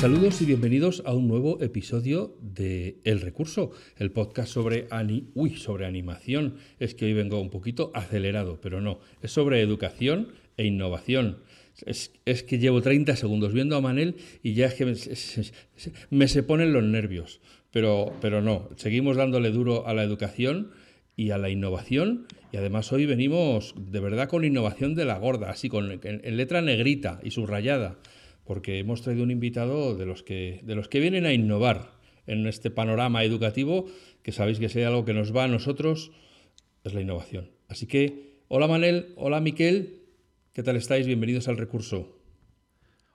Saludos y bienvenidos a un nuevo episodio de El Recurso, el podcast sobre, Uy, sobre animación. Es que hoy vengo un poquito acelerado, pero no, es sobre educación e innovación. Es, que llevo 30 segundos viendo a Manel y ya es que me, se, ponen los nervios. Pero, pero no, seguimos dándole duro a la educación y a la innovación. Y además hoy venimos de verdad con innovación de la gorda, así con en letra negrita y subrayada porque hemos traído un invitado de los que, de los que vienen a innovar en este panorama educativo, que sabéis que sea algo que nos va a nosotros, es la innovación. Así que, hola Manel, hola Miquel, ¿qué tal estáis? Bienvenidos al recurso.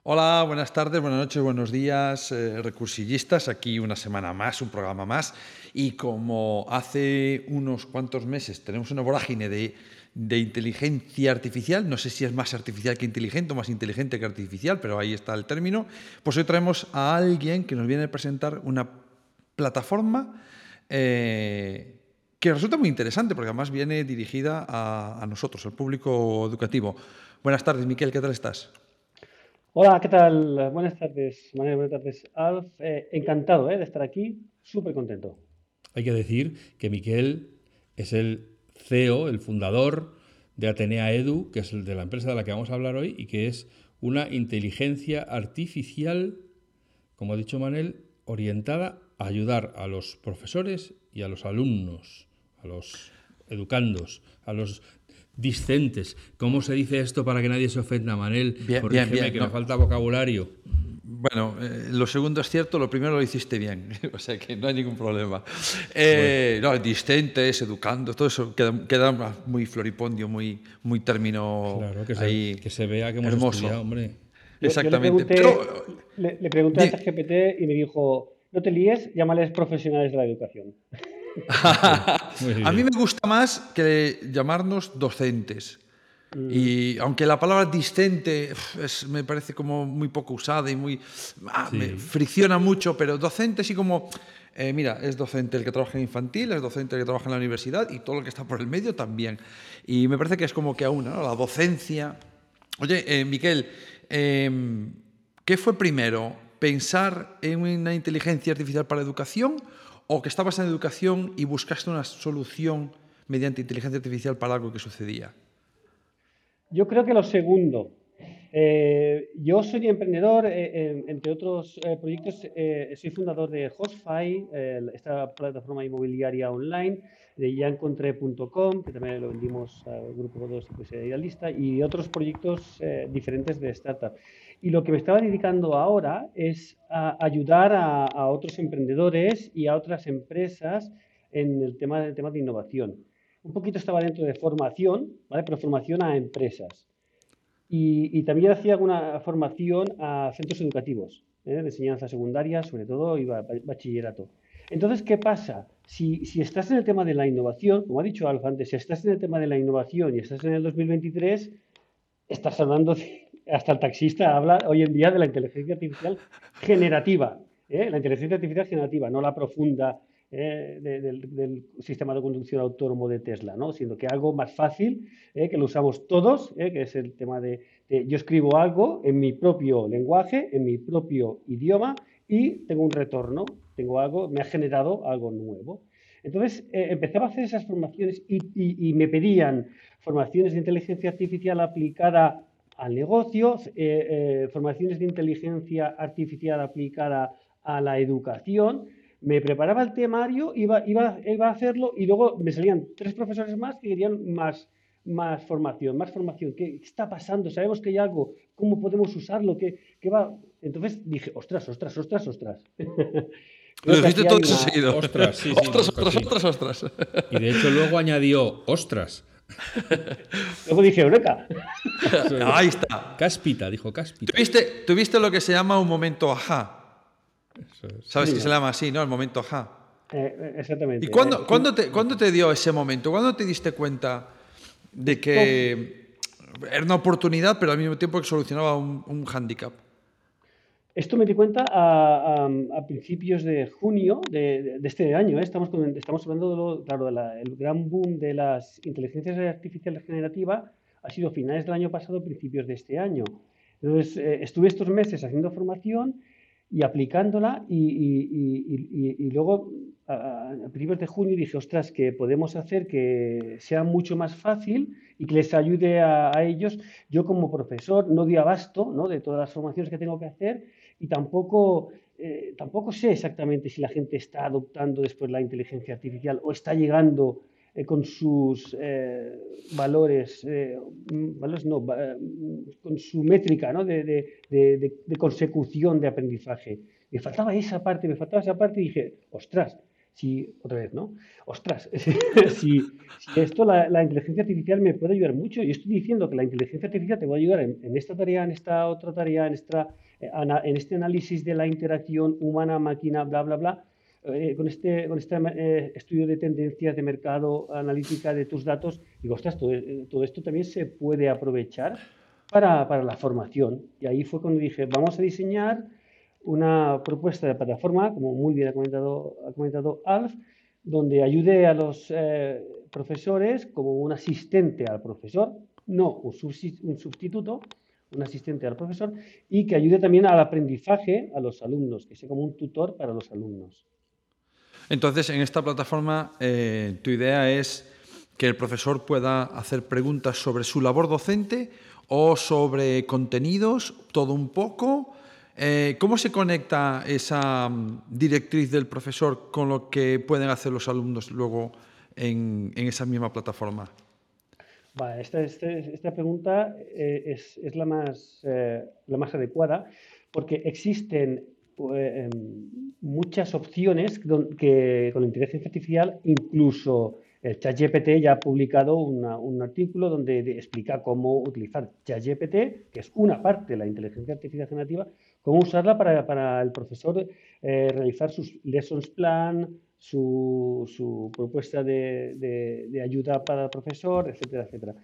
Hola, buenas tardes, buenas noches, buenos días, eh, recursillistas. Aquí una semana más, un programa más. Y como hace unos cuantos meses tenemos una vorágine de de inteligencia artificial, no sé si es más artificial que inteligente o más inteligente que artificial, pero ahí está el término, pues hoy traemos a alguien que nos viene a presentar una plataforma eh, que resulta muy interesante, porque además viene dirigida a, nosotros, al público educativo. Buenas tardes, Miquel, ¿qué tal estás? Hola, ¿qué tal? Buenas tardes, Manuel, buenas tardes, Alf. Eh, encantado eh, de estar aquí, súper contento. Hay que decir que Miquel es el CEO, el fundador de Atenea Edu, que es el de la empresa de la que vamos a hablar hoy y que es una inteligencia artificial, como ha dicho Manel, orientada a ayudar a los profesores y a los alumnos, a los educandos, a los discentes. ¿Cómo se dice esto para que nadie se ofenda, Manel? Bien, bien, bien, que me falta vocabulario. Bueno, eh, lo segundo es cierto, lo primero lo hiciste bien, o sea que no hay ningún problema. Eh, no, discentes, educando, todo eso queda, muy floripondio, muy, muy término claro, que se, que se vea que hemos hermoso. estudiado, hombre. Exactamente. le pregunté, le, pregunté a ChatGPT y me dijo, no te líes, llámales profesionales de la educación. a mí me gusta más que llamarnos docentes. Y aunque la palabra discente me parece como muy poco usada y muy. Ah, me fricciona mucho, pero docente sí como. Eh, mira, es docente el que trabaja en infantil, es docente el que trabaja en la universidad y todo lo que está por el medio también. Y me parece que es como que aún, ¿no? La docencia. Oye, eh, Miquel, em, ¿qué fue primero? ¿Pensar en una inteligencia artificial para la educación o que estabas en educación y buscaste una solución mediante inteligencia artificial para algo que sucedía? Yo creo que lo segundo. Eh, yo soy emprendedor, eh, entre otros eh, proyectos, soy fundador de Hostfy, esta plataforma inmobiliaria online, de yaencontré.com, que también lo vendimos al grupo 2 Idealista, y otros proyectos diferentes de startup. Y lo que me estaba dedicando ahora es a ayudar a, otros emprendedores y a otras empresas en el tema, el tema de innovación un poquito estaba dentro de formación, ¿vale? pero formación a empresas. Y, también hacía alguna formación a centros educativos, ¿eh? de enseñanza secundaria, sobre todo, y bachillerato. Entonces, ¿qué pasa? Si, si, estás en el tema de la innovación, como ha dicho Alfa antes, si estás en el tema de la innovación y estás en el 2023, estás hablando, hasta el taxista habla hoy en día de la inteligencia artificial generativa, ¿eh? la inteligencia artificial generativa, no la profunda, eh, del, sistema de conducción autónomo de Tesla, ¿no? Siendo que algo más fácil, eh, que lo usamos todos, que es el tema de, yo escribo algo en mi propio lenguaje, en mi propio idioma y tengo un retorno, tengo algo, me ha generado algo nuevo. Entonces empezaba a hacer esas formaciones y, me pedían formaciones de inteligencia artificial aplicada al negocio, formaciones de inteligencia artificial aplicada a la educación, me preparaba el temario, iba, iba, iba a hacerlo y luego me salían tres profesores más que querían más, más formación, más formación. ¿Qué, está pasando? Sabemos que hay algo. ¿Cómo podemos usarlo? ¿Qué, qué va? Entonces dije, ostras, ostras, ostras, ostras. Lo dijiste todo eso seguido. Ostras, sí, ostras, ostras, ostras, ostras. Y de hecho luego añadió, ostras. Luego dije, Eureka. Ahí está. Cáspita, dijo cáspita. ¿Tuviste, ¿Tuviste lo que se llama un momento ajá? Sabes que se llama así, ¿no? El momento ja. Eh, exactamente. ¿Y cuándo, ¿cuándo, te, ¿cuándo, te, dio ese momento? ¿Cuándo te diste cuenta de que era una oportunidad, pero al mismo tiempo que solucionaba un, un hándicap? Esto me di cuenta a, principios de junio de, este año. ¿eh? Estamos, estamos hablando de lo, claro, el gran boom de las inteligencias artificiales generativas ha sido finales del año pasado, principios de este año. Entonces, eh, estuve estos meses haciendo formación y aplicándola y, luego a, principios de junio dije, ostras, que podemos hacer que sea mucho más fácil y que les ayude a, ellos. Yo como profesor no di abasto ¿no? de todas las formaciones que tengo que hacer y tampoco, eh, tampoco sé exactamente si la gente está adoptando después la inteligencia artificial o está llegando eh, con sus eh, valores, valores no, con su métrica ¿no? de, de, de, consecución de aprendizaje. Me faltaba esa parte, me faltaba esa parte y dije, ostras, si, otra vez, ¿no? Ostras, si, esto, la, inteligencia artificial me puede ayudar mucho, y estoy diciendo que la inteligencia artificial te va a ayudar en, esta tarea, en esta otra tarea, en, esta, eh, en este análisis de la interacción humana-máquina, bla, bla, bla, eh, con este, con este eh, estudio de tendencias de mercado, analítica de tus datos, digo, ostras, todo, todo esto también se puede aprovechar para, para la formación. Y ahí fue cuando dije, vamos a diseñar una propuesta de plataforma, como muy bien ha comentado, ha comentado Alf, donde ayude a los eh, profesores como un asistente al profesor, no un, sustituto, un asistente al profesor, y que ayude también al aprendizaje a los alumnos, que sea como un tutor para los alumnos. Entonces, en esta plataforma, eh, tu idea es que el profesor pueda hacer preguntas sobre su labor docente o sobre contenidos, todo un poco, eh, ¿Cómo se conecta esa mm, directriz del profesor con lo que pueden hacer los alumnos luego en, esa misma plataforma? Esta, esta, pregunta eh, es, es, la, más, eh, la más adecuada porque existen em, muchas opciones que con inteligencia artificial, incluso el ChatGPT ya ha publicado un artículo donde explica cómo utilizar ChatGPT, que es una parte de la inteligencia artificial generativa, cómo usarla para, para el profesor eh, realizar sus lessons plan, su, propuesta de, ayuda para el profesor, etcétera, etcétera.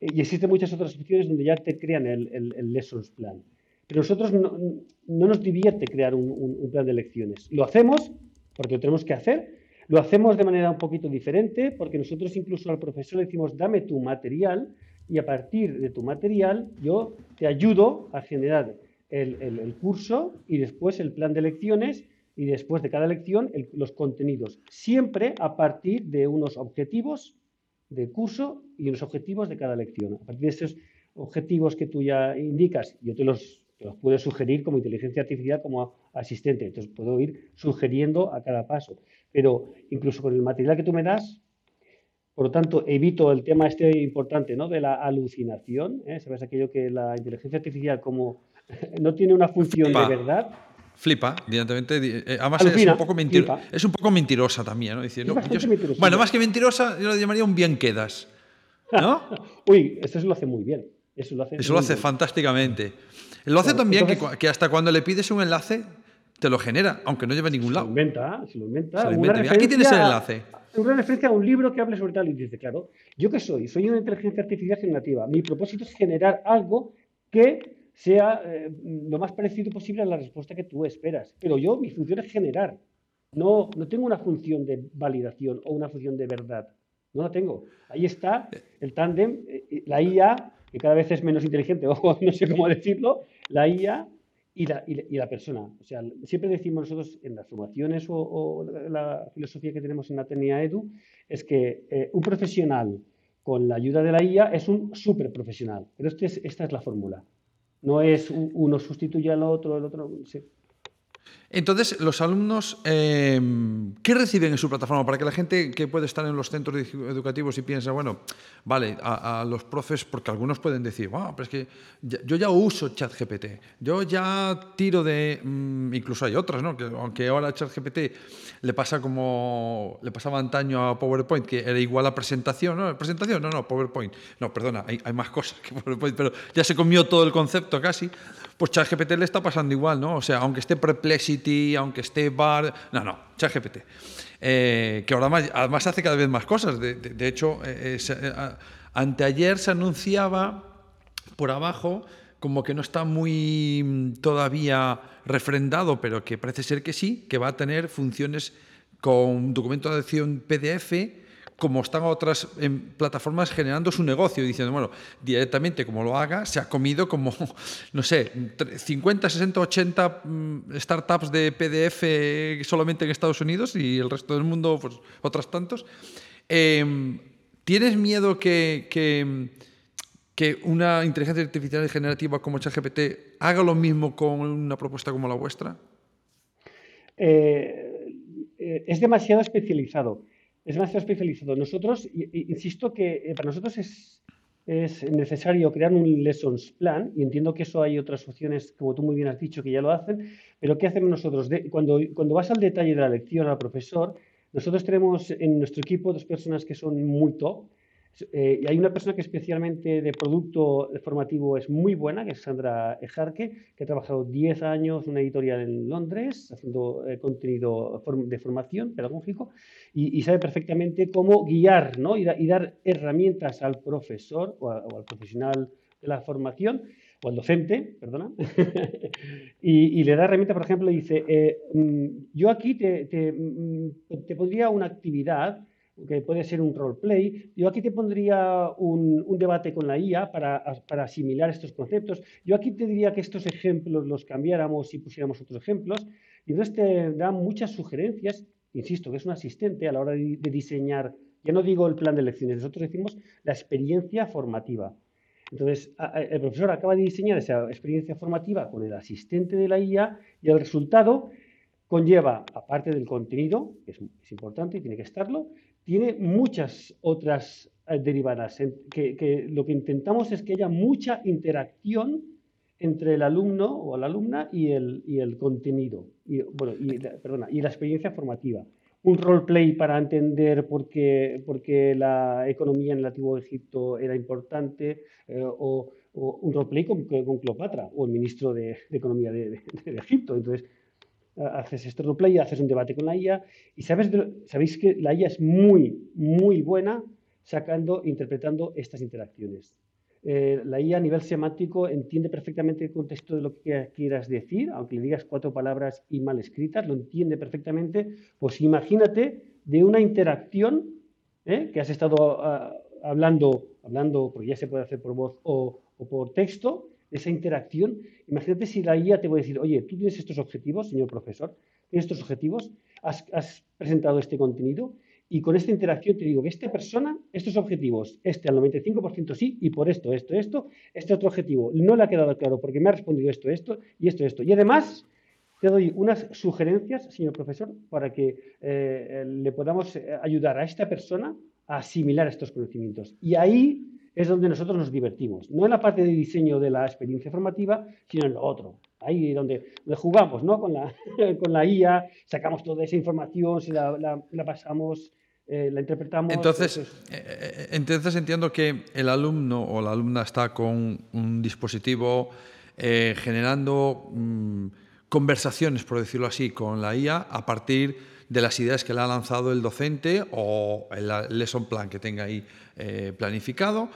Y existen muchas otras opciones donde ya te crean el, el, lessons plan. Pero nosotros no, no nos divierte crear un, un, plan de lecciones. Lo hacemos porque lo tenemos que hacer. Lo hacemos de manera un poquito diferente porque nosotros incluso al profesor le decimos dame tu material y a partir de tu material yo te ayudo a generar el, curso y después el plan de lecciones y después de cada lección los contenidos, siempre a partir de unos objetivos de curso y unos objetivos de cada lección. A partir de esos objetivos que tú ya indicas, yo te los, te los puedo sugerir como inteligencia artificial, como asistente, entonces puedo ir sugiriendo a cada paso. Pero incluso con el material que tú me das, por lo tanto, evito el tema este importante ¿no? de la alucinación. ¿eh? ¿Sabes aquello que la inteligencia artificial como no tiene una función de verdad. Flipa, evidentemente. Eh, además es, un poco es un poco mentirosa también, ¿no? bueno, más que mentirosa, yo lo llamaría un bien quedas. ¿No? Uy, esto se lo hace muy bien. Eso lo hace, eso lo hace fantásticamente. Lo hace también que, hasta cuando le pides un enlace, te lo genera, aunque no lleve a ningún lado. Se lo inventa, se lo inventa. Aquí tienes el enlace. Una referencia a un libro que hable sobre tal y dice, claro, ¿yo qué soy? Soy una inteligencia artificial generativa. Mi propósito es generar algo que sea eh, lo más parecido posible a la respuesta que tú esperas. Pero yo, mi función es generar. No, no tengo una función de validación o una función de verdad. No la tengo. Ahí está el tándem, eh, la IA, que cada vez es menos inteligente, o no sé cómo decirlo, la IA y la, y persona. O sea, siempre decimos nosotros en las formaciones o, la filosofía que tenemos en la TENIA Edu, es que eh, un profesional con la ayuda de la IA es un súper profesional. Pero este esta es la fórmula. No es uno sustituye al otro, el otro. Sí. Entonces, los alumnos, eh, ¿qué reciben en su plataforma? Para que la gente que puede estar en los centros educativos y piensa, bueno, vale, a, los profes, porque algunos pueden decir, wow, pero es que yo ya uso ChatGPT, yo ya tiro de, mm, incluso hay otras, ¿no? Que, aunque ahora ChatGPT le pasa como le pasaba antaño a PowerPoint, que era igual a presentación, ¿no? Presentación, no, no, PowerPoint. No, perdona, hay, más cosas que PowerPoint, pero ya se comió todo el concepto casi pues ChatGPT le está pasando igual, ¿no? O sea, aunque esté Perplexity, aunque esté Bar, no, no, ChatGPT. Eh, que ahora más, además hace cada vez más cosas. De, hecho, eh, eh, anteayer se anunciaba por abajo como que no está muy mm, todavía refrendado, pero que parece ser que sí, que va a tener funciones con documento de acción PDF como están otras en plataformas generando su negocio diciendo, bueno, directamente como lo haga, se ha comido como, no sé, 50, 60, 80 startups de PDF solamente en Estados Unidos y el resto del mundo, pues otras tantos. Em, ¿Tienes miedo que, que, que, una inteligencia artificial generativa como ChatGPT haga lo mismo con una propuesta como la vuestra? Eh, eh, es demasiado especializado es demasiado especializado. Nosotros, insisto que eh, para nosotros es, es necesario crear un lessons plan y entiendo que eso hay otras opciones, como tú muy bien has dicho, que ya lo hacen, pero ¿qué hacemos nosotros? cuando, cuando vas al detalle de la lección al profesor, nosotros tenemos en nuestro equipo dos personas que son muy top, eh, y hay una persona que especialmente de producto formativo es muy buena, que es Sandra Ejarque, que ha trabajado 10 años en una editorial en Londres haciendo eh, contenido de formación pedagógico y, sabe perfectamente cómo guiar ¿no? y, dar herramientas al profesor o, al profesional de la formación o al docente, perdona, y, le da herramienta, por ejemplo, dice, eh, mm, yo aquí te, te, mm, te pondría una actividad que puede ser un roleplay. Yo aquí te pondría un, debate con la IA para, asimilar estos conceptos. Yo aquí te diría que estos ejemplos los cambiáramos y pusiéramos otros ejemplos. Y entonces te da muchas sugerencias. Insisto, que es un asistente a la hora de, diseñar, ya no digo el plan de lecciones, nosotros decimos la experiencia formativa. Entonces, el profesor acaba de diseñar esa experiencia formativa con el asistente de la IA y el resultado conlleva, aparte del contenido, que es, es importante y tiene que estarlo, tiene muchas otras eh, derivadas, que, lo que intentamos es que haya mucha interacción entre el alumno o la alumna y el, y el contenido, y, bueno, y, perdona, y la experiencia formativa. Un roleplay para entender por qué, por qué, la economía en el antiguo Egipto era importante, eh, o, un roleplay con, con, Cleopatra, o el ministro de, Economía de, de Egipto. Entonces, haces roleplay, haces un debate con la IA y sabes, sabéis que la IA es muy, muy buena sacando, interpretando estas interacciones. Eh, la IA a nivel semántico entiende perfectamente el contexto de lo que quieras decir, aunque le digas cuatro palabras y mal escritas, lo entiende perfectamente. Pues imagínate de una interacción ¿eh? que has estado ah, hablando, hablando, porque ya se puede hacer por voz o por texto, esa interacción. Imagínate si la IA te voy decir, oye, tú tienes estos objetivos, señor profesor, tienes estos objetivos, has, presentado este contenido y con esta interacción te digo que esta persona, estos objetivos, este al 95% sí y por esto, esto, esto, este otro objetivo no le ha quedado claro porque me ha respondido esto, esto y esto, esto. Y además te doy unas sugerencias, señor profesor, para que eh, le podamos eh, ayudar a esta persona a asimilar estos conocimientos. Y ahí es donde nosotros nos divertimos. No en la parte de diseño de la experiencia formativa, sino en lo otro. Ahí donde, jugamos ¿no? con, la, con la IA, sacamos toda esa información, si la, la, pasamos, eh, la interpretamos. Entonces, eh, eh, entonces entiendo que el alumno o la alumna está con un dispositivo generando mm, conversaciones, por decirlo así, con la IA a partir de las ideas que le ha lanzado el docente o el lesson plan que tenga ahí eh, planificado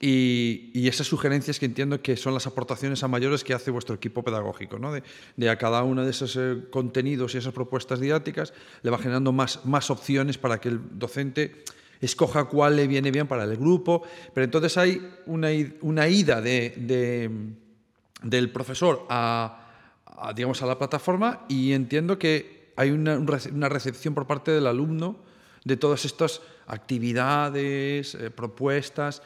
y, esas sugerencias que entiendo que son las aportaciones a mayores que hace vuestro equipo pedagógico. ¿no? De, a cada uno de esos eh, contenidos y esas propuestas didácticas le va generando más, más opciones para que el docente escoja cuál le viene bien para el grupo. Pero entonces hay una, una ida de, del profesor a, digamos, a la plataforma y entiendo que hay una, una, recepción por parte del alumno de todas estas actividades, eh, propuestas.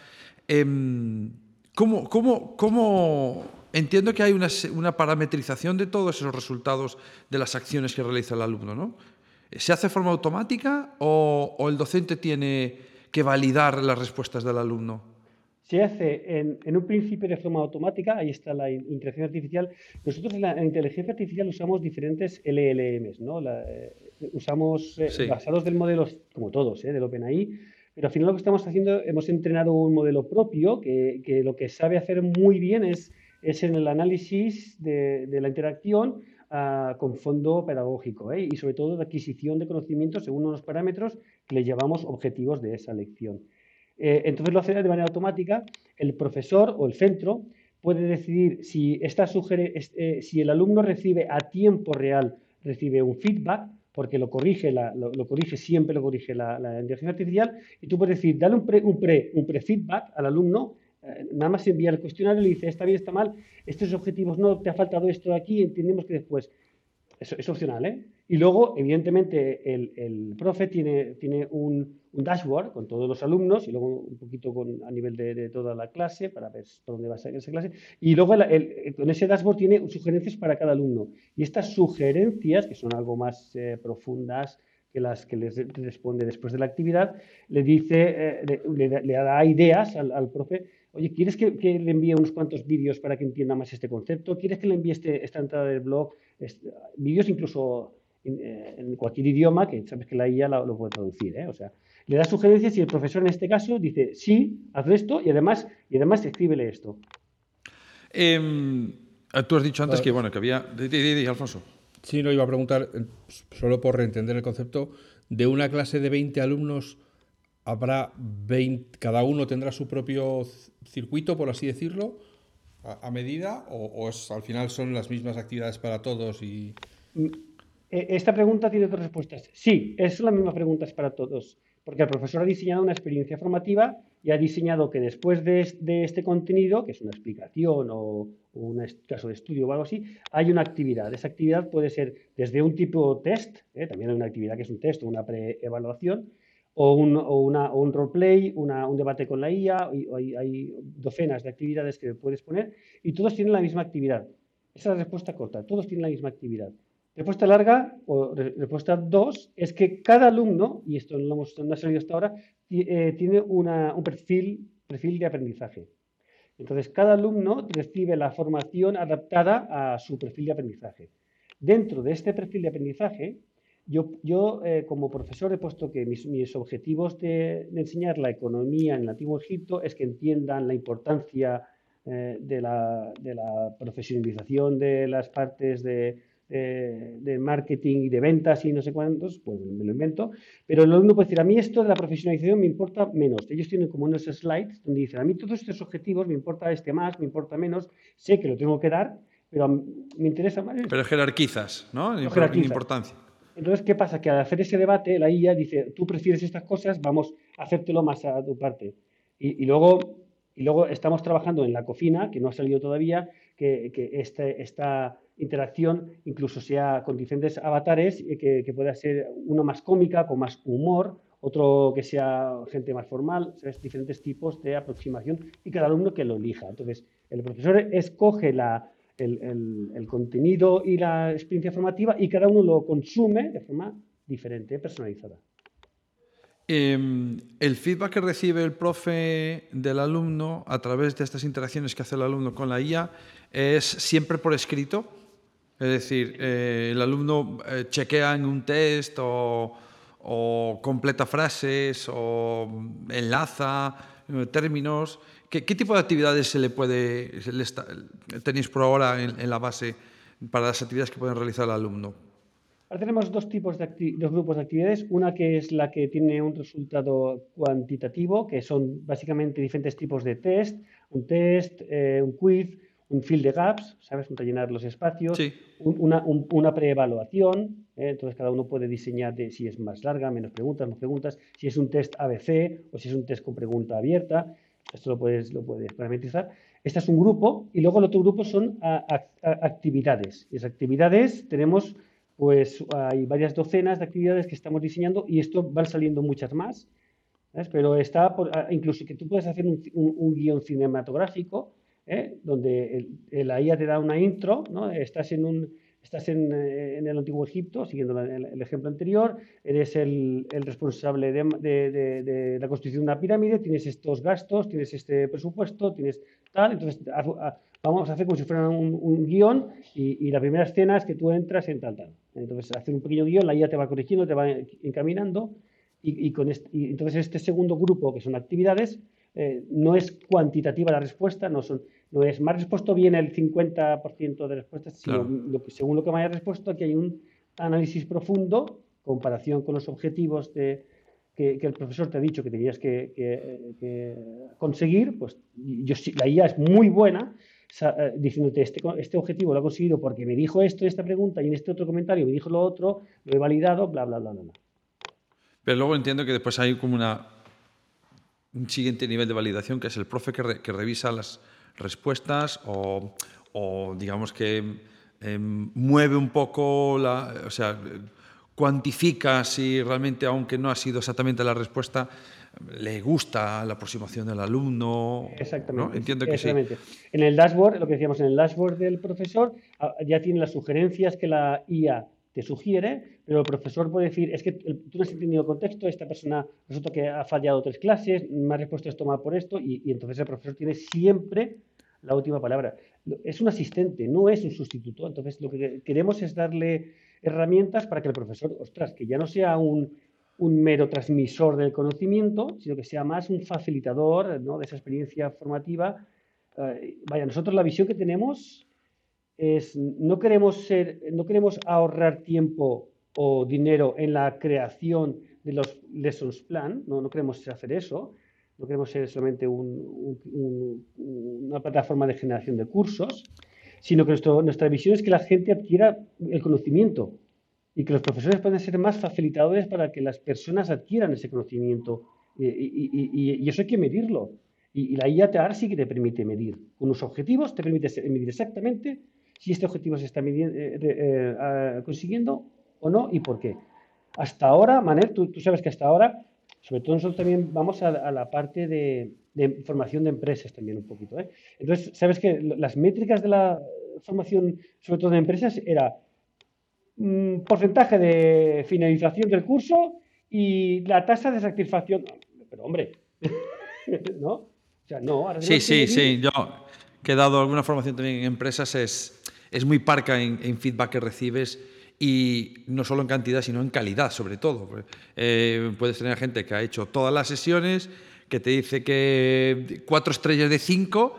Em, ¿cómo, cómo, cómo, entiendo que hay una, una, parametrización de todos esos resultados de las acciones que realiza el alumno? ¿no? ¿Se hace de forma automática o, o el docente tiene que validar las respuestas del alumno? Se hace en, un principio de forma automática, ahí está la inteligencia artificial. Nosotros en la, inteligencia artificial usamos diferentes LLMs, ¿no? Eh, usamos eh, basados del modelo, como todos, ¿eh? del OpenAI, pero al final lo que estamos haciendo, hemos entrenado un modelo propio que, lo que sabe hacer muy bien es es en el análisis de, la interacción ah, con fondo pedagógico ¿eh? y sobre todo de adquisición de conocimientos según unos parámetros que le llamamos objetivos de esa lección. Eh, entonces lo hace de manera automática, el profesor o el centro puede decidir si, esta eh, si el alumno recibe a tiempo real recibe un feedback porque lo corrige, lo, corrige siempre lo corrige la, inteligencia artificial, y tú puedes decir, dale un pre, un pre, un pre feedback al alumno, eh, nada más envía el cuestionario y le dice, está bien, está mal, estos objetivos no, te ha faltado esto aquí, entendemos que después, es opcional, ¿eh? Y luego, evidentemente, el, el profe tiene, tiene un, dashboard con todos los alumnos y luego un poquito con, a nivel de, toda la clase para ver por dónde va a ser esa clase. Y luego con ese dashboard tiene sugerencias para cada alumno. Y estas sugerencias, que son algo más eh, profundas que las que les responde después de la actividad, le dice, eh, le, da ideas al, profe. Oye, ¿quieres que, le envíe unos cuantos vídeos para que entienda más este concepto? ¿Quieres que le envíe este, esta entrada del blog? vídeos incluso eh, en, cualquier idioma, que sabes que la IA lo, puede traducir. ¿eh? O sea, le da sugerencias y el profesor en este caso dice, sí, haz esto y además, y además escríbele esto. Em, tú has dicho antes que, bueno, que había... Di, Alfonso. Sí, no iba a preguntar, eh, solo por reentender el concepto, de una clase de 20 alumnos habrá 20, cada uno tendrá su propio circuito, por así decirlo, a, medida, o, es, al final son las mismas actividades para todos y... Mm, e, esta pregunta tiene dos respuestas. Sí, son las mismas preguntas para todos porque el profesor ha diseñado una experiencia formativa y ha diseñado que después de, este contenido, que es una explicación o, un caso de estudio o algo así, hay una actividad. Esa actividad puede ser desde un tipo test, ¿eh? también hay una actividad que es un test o una preevaluación, o un, o una, un roleplay, un debate con la IA, hay, hay, docenas de actividades que puedes poner y todos tienen la misma actividad. Esa es la respuesta corta, todos tienen la misma actividad. Respuesta larga o respuesta 2 es que cada alumno, y esto no, hemos, no ha salido hasta ahora, eh, tiene un perfil, perfil de aprendizaje. Entonces, cada alumno recibe la formación adaptada a su perfil de aprendizaje. Dentro de este perfil de aprendizaje, yo, yo eh, como profesor he puesto que mis, objetivos de, enseñar la economía en el Antiguo Egipto es que entiendan la importancia eh, de, la, de, la, profesionalización de las partes de, de marketing y de ventas y no sé cuántos, pues me lo invento, pero el alumno puede decir, a mí esto de la profesionalización me importa menos. Ellos tienen como unos slides donde dicen, a mí todos estos objetivos me importa este más, me importa menos, sé que lo tengo que dar, pero me interesa más. Pero jerarquizas, ¿no? En importancia. Entonces, ¿qué pasa? Que al hacer ese debate, la IA dice, tú prefieres estas cosas, vamos a hacértelo más a tu parte. Y, luego, y luego estamos trabajando en la cocina, que no ha salido todavía, que, que este, esta interacción incluso sea con diferentes avatares, eh, que, que, pueda ser uno más cómica, con más humor, otro que sea gente más formal, diferentes tipos de aproximación y cada alumno que lo elija. Entonces, el profesor escoge la, el, el, contenido y la experiencia formativa y cada uno lo consume de forma diferente, personalizada. Em, el feedback que recibe el profe del alumno a través de estas interacciones que hace el alumno con la IA es siempre por escrito es decir, eh, el alumno eh, chequea en un test o, completa frases o enlaza eh, términos. ¿Qué, tipo de actividades se le puede, tenéis por ahora en, la base para las actividades que pueden realizar el alumno? Ahora tenemos dos tipos de dos grupos de actividades. Una que es la que tiene un resultado cuantitativo, que son básicamente diferentes tipos de test, un test, un quiz, un fill de gaps, ¿sabes? Un rellenar los espacios, una, una preevaluación, ¿eh? entonces cada uno puede diseñar de si es más larga, menos preguntas, más preguntas, si es un test ABC o si es un test con pregunta abierta, esto lo puedes, lo puedes parametrizar. Este es un grupo y luego el otro grupo son actividades. Y esas actividades tenemos, pues hay varias docenas de actividades que estamos diseñando y esto van saliendo muchas más, pero está incluso que tú puedes hacer un, un guion cinematográfico ¿eh? donde la IA te da una intro, estás en un, estás en, en, el antiguo Egipto, siguiendo el, ejemplo anterior, eres el, el responsable de, de, la construcción de una pirámide, tienes estos gastos, tienes este presupuesto, tienes tal, entonces vamos a hacer como si fuera un, guion y, y, la primera escena es que tú entras en tal, tal. Entonces, hacer un pequeño guion, la IA te va corrigiendo, te va encaminando y, y con este, entonces este segundo grupo, que son actividades, eh, no es cuantitativa la respuesta, no son no es, me ha respuesto bien el 50% de respuestas, sino lo que, según lo que me haya respuesto, aquí hay un análisis profundo, comparación con los objetivos de, que, el profesor te ha dicho que tenías que, conseguir, pues yo, la IA es muy buena eh, diciéndote este, este objetivo lo ha conseguido porque me dijo esto en esta pregunta y en este otro comentario me dijo lo otro, lo he validado, bla, bla, bla, bla. Pero luego entiendo que después hay como una, un siguiente nivel de validación que es el profe que, revisa las respuestas o, digamos que em, mueve un poco la, o sea, cuantifica si realmente, aunque no ha sido exactamente la respuesta, le gusta la aproximación del alumno. Exactamente. Entiendo que sí. En el dashboard, lo que decíamos, en el dashboard del profesor, ah, ya tiene las sugerencias que la IA sugiere, pero el profesor puede decir, es que tú no has entendido el contexto, esta persona resulta que ha fallado tres clases, me ha respuesto esto por esto, y, entonces el profesor tiene siempre la última palabra. Es un asistente, no es un sustituto. Entonces lo que queremos es darle herramientas para que el profesor, ostras, que ya no sea un un mero transmisor del conocimiento, sino que sea más un facilitador de esa experiencia formativa. Eh, vaya, nosotros la visión que tenemos es, no queremos, ser, no queremos ahorrar tiempo o dinero en la creación de los lessons plan, no, no queremos hacer eso, no queremos ser solamente una plataforma de generación de cursos, sino que nuestra visión es que la gente adquiera el conocimiento, y que los profesores pueden ser más facilitadores para que las personas adquieran ese conocimiento. Y, eso hay que medirlo. Y, la IATAR sí que te permite medir. Con los objetivos te permite medir exactamente si este objetivo se está eh, eh, consiguiendo o no y por qué. Hasta ahora, Manel, tú, sabes que hasta ahora, sobre todo nosotros también vamos a, la parte de, formación de empresas también un poquito. ¿eh? Entonces, sabes que las métricas de la formación, sobre todo de empresas, era Mm, porcentaje de finalización del curso y la tasa de satisfacción. Pero hombre, ¿no? O sea, no. sí, sí, sí. Yo que he dado alguna formación también en empresas es, es muy parca en, feedback que recibes y no solo en cantidad, sino en calidad, sobre todo. Eh, puedes tener gente que ha hecho todas las sesiones, que te dice que cuatro estrellas de cinco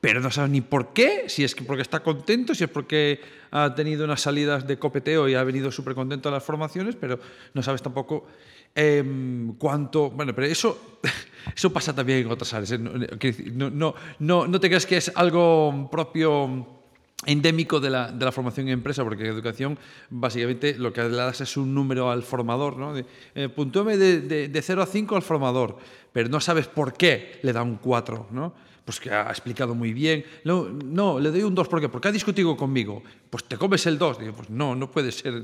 pero no sabes ni por qué, si es que porque está contento, si es porque ha tenido unas salidas de copeteo y ha venido súper contento a las formaciones, pero no sabes tampoco em, cuánto... Bueno, pero eso, eso pasa también en otras áreas. ¿eh? No, no, no, no te creas que es algo propio endémico de la, de la, formación en empresa, porque en educación básicamente lo que le das es un número al formador, ¿no? De, eh, de, de, de 0 a 5 al formador, pero no sabes por qué le da un 4, ¿no? pues que ha explicado muy bien. No, no le doy un 2 ¿por qué? Porque ha discutido conmigo. Pues te comes el 2. Digo, pues no, no puede ser.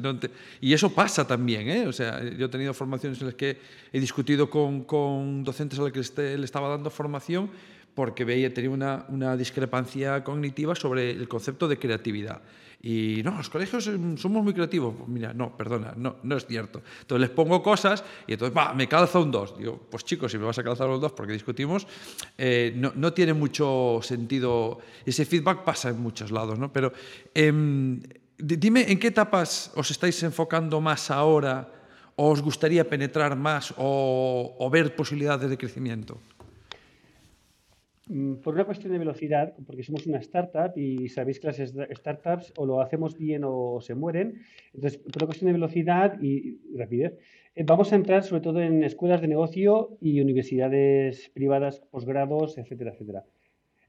Y eso pasa también. ¿eh? O sea, yo he tenido formaciones en las que he discutido con, con docentes a los que le estaba dando formación porque veía, tenía una, una discrepancia cognitiva sobre el concepto de creatividad. Y no, los colegios somos muy creativos. Pues mira, no, perdona, no, no es cierto. Entonces les pongo cosas y entonces, va, me calza un 2. Digo, pues chicos, si me vas a calzar un 2 porque discutimos, eh, no, no, tiene mucho sentido. Ese feedback pasa en muchos lados, ¿no? Pero em, dime, ¿en qué etapas os estáis enfocando más ahora? ¿O os gustaría penetrar más o, o ver posibilidades de crecimiento? Mm, por una cuestión de velocidad, porque somos una startup y sabéis que las startups o lo hacemos bien o se mueren. Entonces, por una cuestión de velocidad y rapidez, eh, vamos a entrar sobre todo en escuelas de negocio y universidades privadas, posgrados, etcétera, etcétera.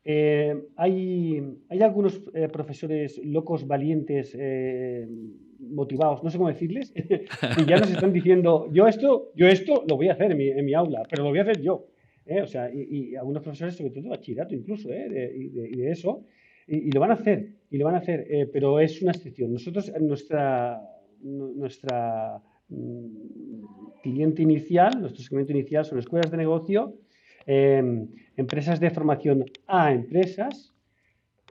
Eh, hay, algunos eh, profesores locos, valientes, motivados, no sé cómo decirles, que ya nos están diciendo, yo esto, yo esto lo voy a hacer en mi aula, pero lo voy a hacer yo. ¿Eh? o sea, y, algunos profesores, sobre todo de bachillerato incluso, ¿eh? de, de, eso, y, lo van a hacer, y lo van a hacer, eh, pero es una excepción. Nosotros, nuestra, nuestra mm, cliente inicial, nuestro segmento inicial son escuelas de negocio, em, empresas de formación a empresas,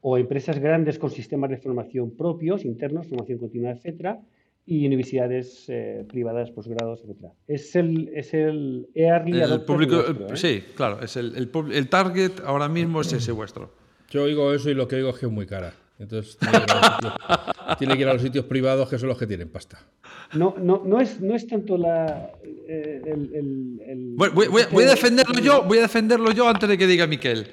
o empresas grandes con sistemas de formación propios, internos, formación continua, etcétera, y universidades eh, privadas, posgrados, etc. Es el, es el early el público, ¿eh? Sí, claro, es el, el, el, target ahora mismo es ese vuestro. Yo oigo eso y lo que oigo es que es muy cara. Entonces tiene que ir a los sitios, privados que son los que tienen pasta. No, no, no, es, no es tanto la. Eh, el, voy, voy, voy, a defenderlo yo, voy a defenderlo yo antes de que diga Miquel.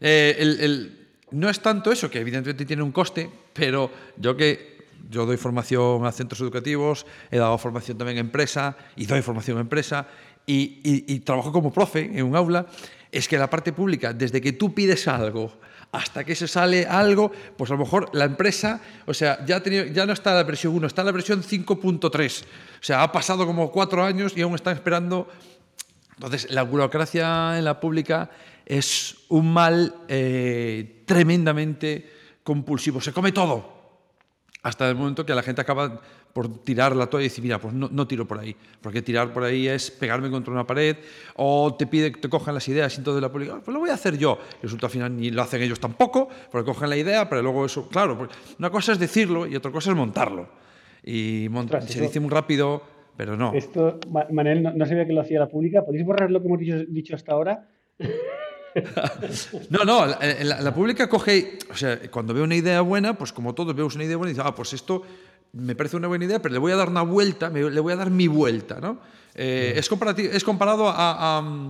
el, no es tanto eso, que evidentemente tiene un coste, pero yo que yo doy formación a centros educativos, he dado formación también a empresa y doy formación a empresa y, trabajo como profe en un aula, es que la parte pública, desde que tú pides algo hasta que se sale algo, pues a lo mejor la empresa, o sea, ya, ya no está en la versión 1, está en la versión 5.3. O sea, ha pasado como cuatro años y aún están esperando. Entonces, la burocracia en la pública es un mal eh, tremendamente compulsivo. Se come todo. Hasta el momento que la gente acaba por tirar la toalla y decir, mira, pues no, tiro por ahí. Porque tirar por ahí es pegarme contra una pared o te pide que te cojan las ideas y de la pública. Pues lo voy a hacer yo. Y resulta al final ni lo hacen ellos tampoco, porque cogen la idea, pero luego eso, claro, una cosa es decirlo y otra cosa es montarlo. Y montar, se dice muy rápido, pero no. Esto, Manel, no, sabía que lo hacía la pública. ¿Podéis borrar lo que hemos dicho hasta ahora? No, no, la, pública coge, o sea, cuando ve una idea buena, pues como todos vemos una idea buena y dice, ah, pues esto me parece una buena idea, pero le voy a dar una vuelta, le voy a dar mi vuelta, ¿no? Eh, es, es comparado a,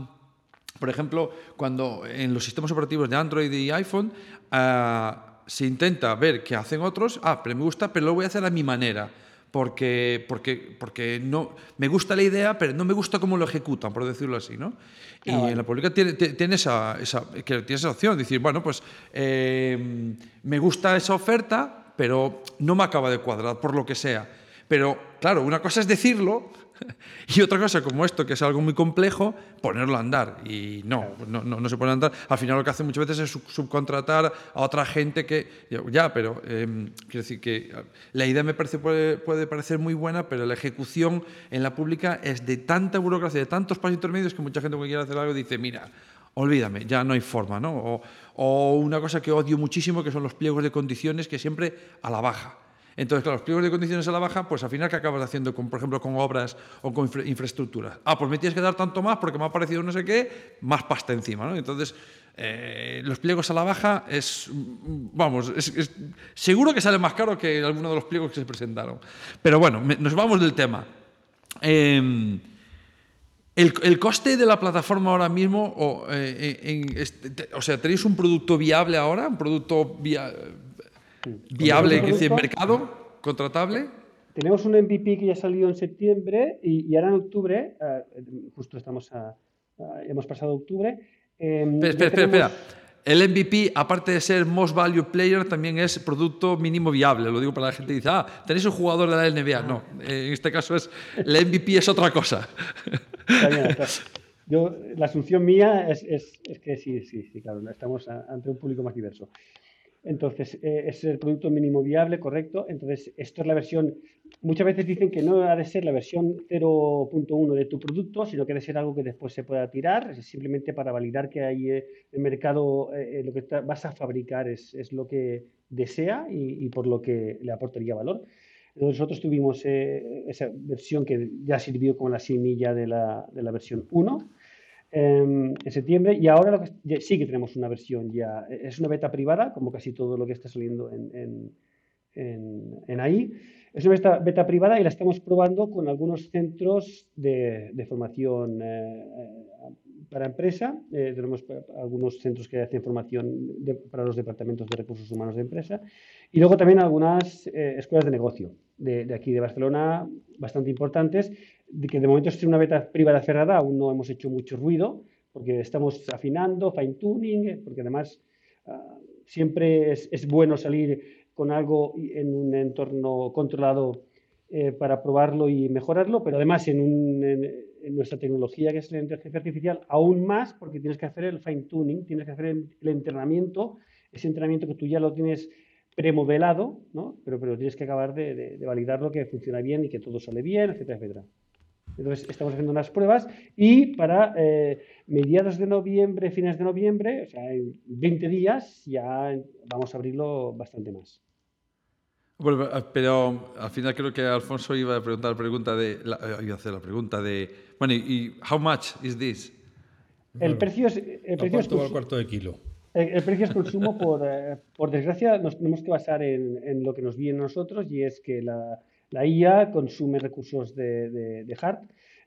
por ejemplo, cuando en los sistemas operativos de Android y iPhone ah, se intenta ver qué hacen otros, ah, pero me gusta, pero lo voy a hacer a mi manera porque, porque, porque no, me gusta la idea, pero no me gusta cómo lo ejecutan, por decirlo así, ¿no? y ah, en la pública tiene, tiene, esa, esa, que tiene esa opción, decir, bueno, pues eh, me gusta esa oferta, pero no me acaba de cuadrar, por lo que sea. Pero, claro, una cosa es decirlo Y otra cosa como esto, que es algo muy complejo, ponerlo a andar. Y no, no, no, se pone a andar. Al final lo que hace muchas veces es subcontratar a otra gente que, ya, pero em, quiero decir que la idea me parece, puede, puede, parecer muy buena, pero la ejecución en la pública es de tanta burocracia, de tantos pasos intermedios que mucha gente que quiere hacer algo dice, mira, olvídame, ya no hay forma, ¿no? O, o una cosa que odio muchísimo, que son los pliegos de condiciones, que siempre a la baja. Entonces, claro, los pliegos de condiciones a la baja, pues al final, ¿qué acabas haciendo, con, por ejemplo, con obras o con infraestructuras? Ah, pues me tienes que dar tanto más porque me ha parecido no sé qué, más pasta encima, ¿no? Entonces, eh, los pliegos a la baja es, vamos, es, seguro que sale más caro que alguno de los pliegos que se presentaron. Pero bueno, nos vamos del tema. Em, el, coste de la plataforma ahora mismo, eh, este, o sea, ¿tenéis un producto viable ahora? ¿Un producto viable? Viable que en mercado, contratable. Tenemos un MVP que ya salió en septiembre y, ahora en octubre, eh, justo estamos a, hemos pasado octubre. Em, espera, espera, espera, El MVP, aparte de ser Most Value Player, también es producto mínimo viable. Lo digo para la gente que dice, ah, tenéis un jugador de la NBA. No, en este caso es, el MVP es otra cosa. Yo, la asunción mía es, es, es, que sí, sí, sí, claro, estamos ante un público más diverso. Entonces, eh, es el producto mínimo viable, correcto. Entonces, esto es la versión, muchas veces dicen que no ha de ser la versión 0.1 de tu producto, sino que debe ser algo que después se pueda tirar, es simplemente para validar que hay eh, el mercado, eh, lo que vas a fabricar es, lo que desea y, por lo que le aportaría valor. Nosotros tuvimos esa versión que ya sirvió como la semilla de la, de la versión 1 en septiembre y ahora lo que, sí que tenemos una versión ya, es una beta privada, como casi todo lo que está saliendo en, en, en, ahí. Es una beta, beta, privada y la estamos probando con algunos centros de, de formación eh, para empresa. Eh, tenemos algunos centros que hacen formación para los departamentos de recursos humanos de empresa y luego también algunas eh, escuelas de negocio de, de, aquí de Barcelona bastante importantes que de momento es una beta privada cerrada, aún no hemos hecho mucho ruido, porque estamos afinando, fine tuning, porque además ah, siempre es, bueno salir con algo en un entorno controlado eh, para probarlo y mejorarlo, pero además en, nuestra tecnología que es la inteligencia artificial, aún más porque tienes que hacer el fine tuning, tienes que hacer el, entrenamiento, ese entrenamiento que tú ya lo tienes premodelado, ¿no? pero, pero tienes que acabar de, de, de validarlo que funciona bien y que todo sale bien, etcétera, etcétera. Entonces, estamos haciendo unas pruebas y para eh, mediados de noviembre, fines de noviembre, o sea, en 20 días, ya vamos a abrirlo bastante más. Bueno, pero al final creo que Alfonso iba a preguntar la pregunta de, eh, iba a hacer la pregunta de, bueno, ¿y how much is this? El precio es, el precio es cuarto de kilo. El, precio es consumo, por, eh, por desgracia, nos tenemos que basar en, en, lo que nos viene nosotros y es que la, la IA consume recursos de, de, hard,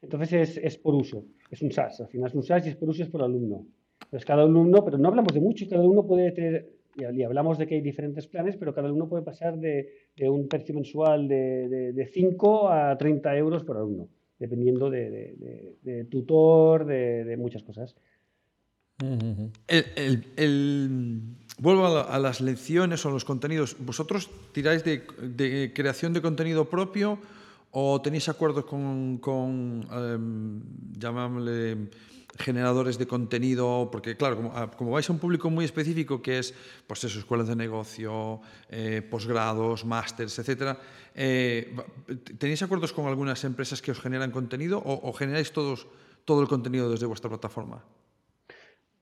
entonces es, por uso, es un SaaS, al final es un SaaS y es por uso, es por alumno. Entonces cada alumno, pero no hablamos de mucho, cada uno puede tener y, hablamos de que hay diferentes planes, pero cada uno puede pasar de, un precio mensual de, de, 5 a 30 euros por alumno, dependiendo de, tutor, de, muchas cosas. el, vuelvo a, las lecciones o los contenidos. ¿Vosotros tiráis de, creación de contenido propio o tenéis acuerdos con, con em, generadores de contenido, porque claro, ah, como, vais a un público muy específico que es, pues eso, escuelas de negocio, eh, posgrados, másters, etcétera, eh, ¿tenéis acuerdos con algunas empresas que os generan contenido o, generáis todos, todo el contenido desde vuestra plataforma?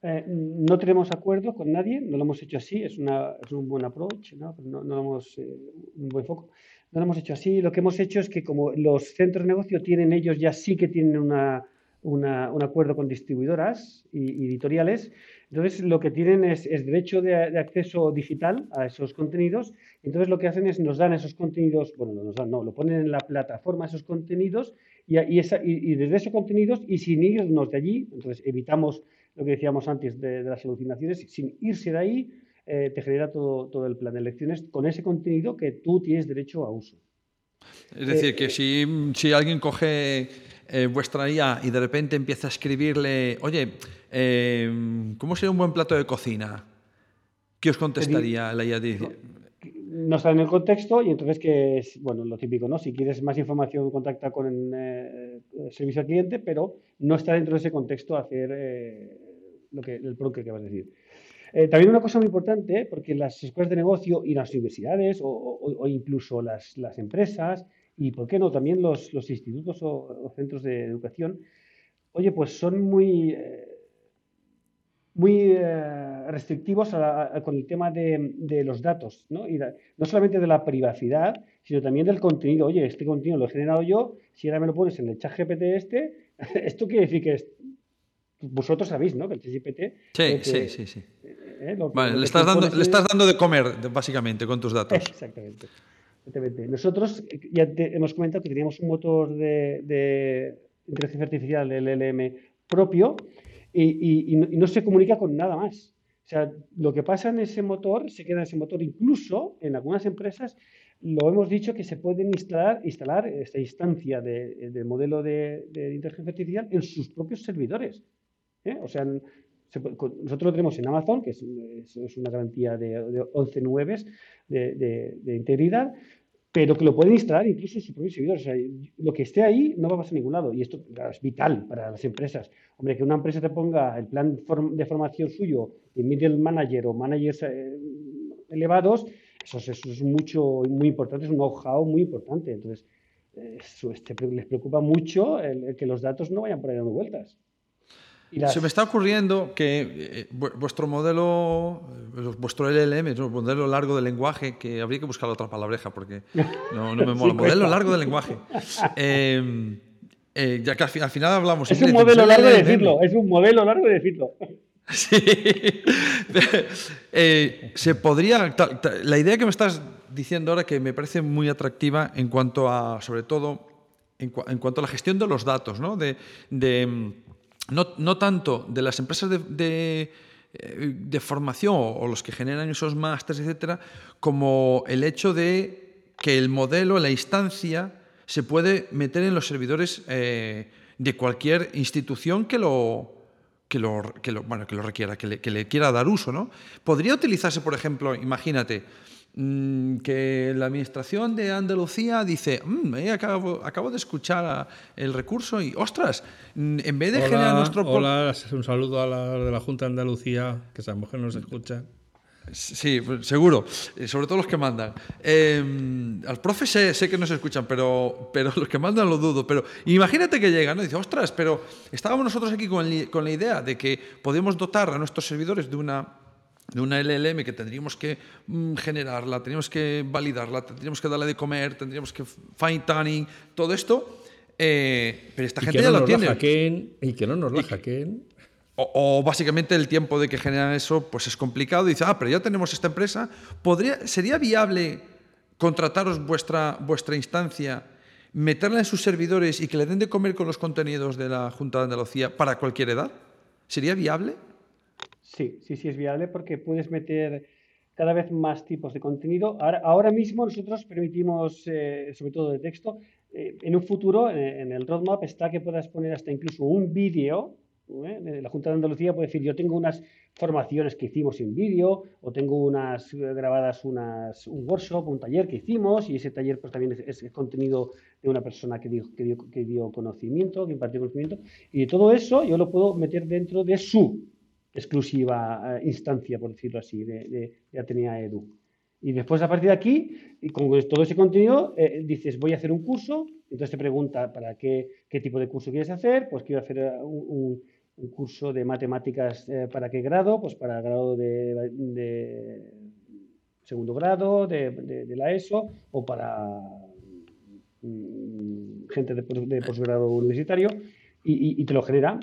Eh, no tenemos acuerdo con nadie, no lo hemos hecho así, es, una, es un buen approach, no, no, no hemos, un buen foco. No lo hemos hecho así, lo que hemos hecho es que como los centros de negocio tienen ellos ya sí que tienen una, un acuerdo con distribuidoras y, editoriales. Entonces, lo que tienen es, derecho de, acceso digital a esos contenidos. Entonces, lo que hacen es nos dan esos contenidos, bueno, no nos dan, no, lo ponen en la plataforma esos contenidos y, y, desde esos contenidos y sin irnos de allí, entonces evitamos lo que decíamos antes de, las alucinaciones, sin irse de ahí, eh, te genera todo, todo el plan de lecciones con ese contenido que tú tienes derecho a uso. Es decir, eh, que si, si alguien coge eh, vuestra IA y de repente empieza a escribirle, oye, eh, ¿cómo sería un buen plato de cocina? ¿Qué os contestaría la IA? No está en el contexto y entonces que es, bueno, lo típico, ¿no? Si quieres más información, contacta con el, servicio al cliente, pero no está dentro de ese contexto hacer lo que, el pro que vas a decir. también una cosa muy importante, porque las escuelas de negocio y las universidades o, incluso las, las, empresas y, ¿por qué no?, también los, los institutos o, centros de educación, oye, pues son muy, eh, muy eh, restrictivos con el tema de, de los datos, ¿no? Y no solamente de la privacidad, sino también del contenido. Oye, este contenido lo he generado yo, si ahora me lo pones en el chat GPT este, esto quiere decir que es, vosotros sabéis, ¿no? Que el chat GPT... Sí, sí, sí, sí. Eh, vale, le, estás dando, le estás dando de comer, básicamente, con tus datos. Exactamente. Nosotros ya hemos comentado que teníamos un motor de, inteligencia artificial, el LLM, propio y, no, se comunica con nada más. O sea, lo que pasa en ese motor se queda en ese motor. Incluso en algunas empresas lo hemos dicho que se pueden instalar, instalar esta instancia de, modelo de, inteligencia artificial en sus propios servidores. ¿Eh? O sea, nosotros lo tenemos en Amazon, que es, una garantía de, 11 nubes de, integridad, pero que lo pueden instalar incluso sus propios servidores. O sea, lo que esté ahí no va a pasar a ningún lado y esto es vital para las empresas. Hombre, que una empresa te ponga el plan de formación suyo de middle manager o managers eh, elevados, eso, es mucho, muy importante, es un know-how muy importante. Entonces, eso, este, les preocupa mucho el, que los datos no vayan por ahí dando vueltas. Se me está ocurriendo que eh, vuestro modelo, eh, vuestro LLM, es un modelo largo de lenguaje, que habría que buscar otra palabreja porque no, me mola. modelo largo de lenguaje. Em, eh, ya que al, final hablamos. Es un modelo largo de decirlo, es un modelo largo de decirlo. Sí. se podría. La idea que me estás diciendo ahora que me parece muy atractiva en cuanto a, sobre todo, en, cuanto a la gestión de los datos, ¿no? de no, tanto de las empresas de, eh, formación o los que generan esos másteres, etcétera, como el hecho de que el modelo, la instancia, se puede meter en los servidores eh, de cualquier institución que lo, que lo, que lo, bueno, que lo requiera, que le, que le, quiera dar uso. ¿no? Podría utilizarse, por ejemplo, imagínate, que la administración de Andalucía dice, mm, acabo, acabo, de escuchar el recurso y, ostras, mm, en vez de generar nuestro... Hola, un saludo a la de la Junta de Andalucía, que esa mujer nos escucha. Sí, pues, seguro, eh, sobre todo los que mandan. Eh, al profe sé, sé, que nos escuchan, pero, pero los que mandan lo dudo. Pero imagínate que llegan ¿no? y dice, ostras, pero estábamos nosotros aquí con, con la idea de que podemos dotar a nuestros servidores de una de una LLM que tendríamos que mm, generarla, tendríamos que validarla, tendríamos que darle de comer, tendríamos que fine tuning, todo esto. Eh, pero esta gente ya lo tiene. y que no nos la hackeen. O, básicamente el tiempo de que generan eso pues es complicado. Y dice, ah, pero ya tenemos esta empresa. ¿Podría, ¿Sería viable contrataros vuestra, vuestra instancia, meterla en sus servidores y que le den de comer con los contenidos de la Junta de Andalucía para cualquier edad? ¿Sería viable? Sí, sí, sí es viable porque puedes meter cada vez más tipos de contenido. Ahora, mismo nosotros permitimos, eh, sobre todo de texto, eh, en un futuro, en, el roadmap está que puedas poner hasta incluso un vídeo. ¿eh? La Junta de Andalucía puede decir, yo tengo unas formaciones que hicimos en vídeo o tengo unas grabadas unas, un workshop, un taller que hicimos y ese taller pues también es, es contenido de una persona que dio, que, dio, que dio conocimiento, que impartió conocimiento y todo eso yo lo puedo meter dentro de su exclusiva eh, instancia, por decirlo así, de, Atenea Edu. Y después, a partir de aquí, y con todo ese contenido, eh, dices, voy a hacer un curso, entonces te pregunta para qué, qué tipo de curso quieres hacer, pues quiero hacer eh, un, curso de matemáticas para qué grado, pues para grado de, segundo grado, de, la ESO, o para mm, gente de, posgrado universitario, y, y, te lo genera.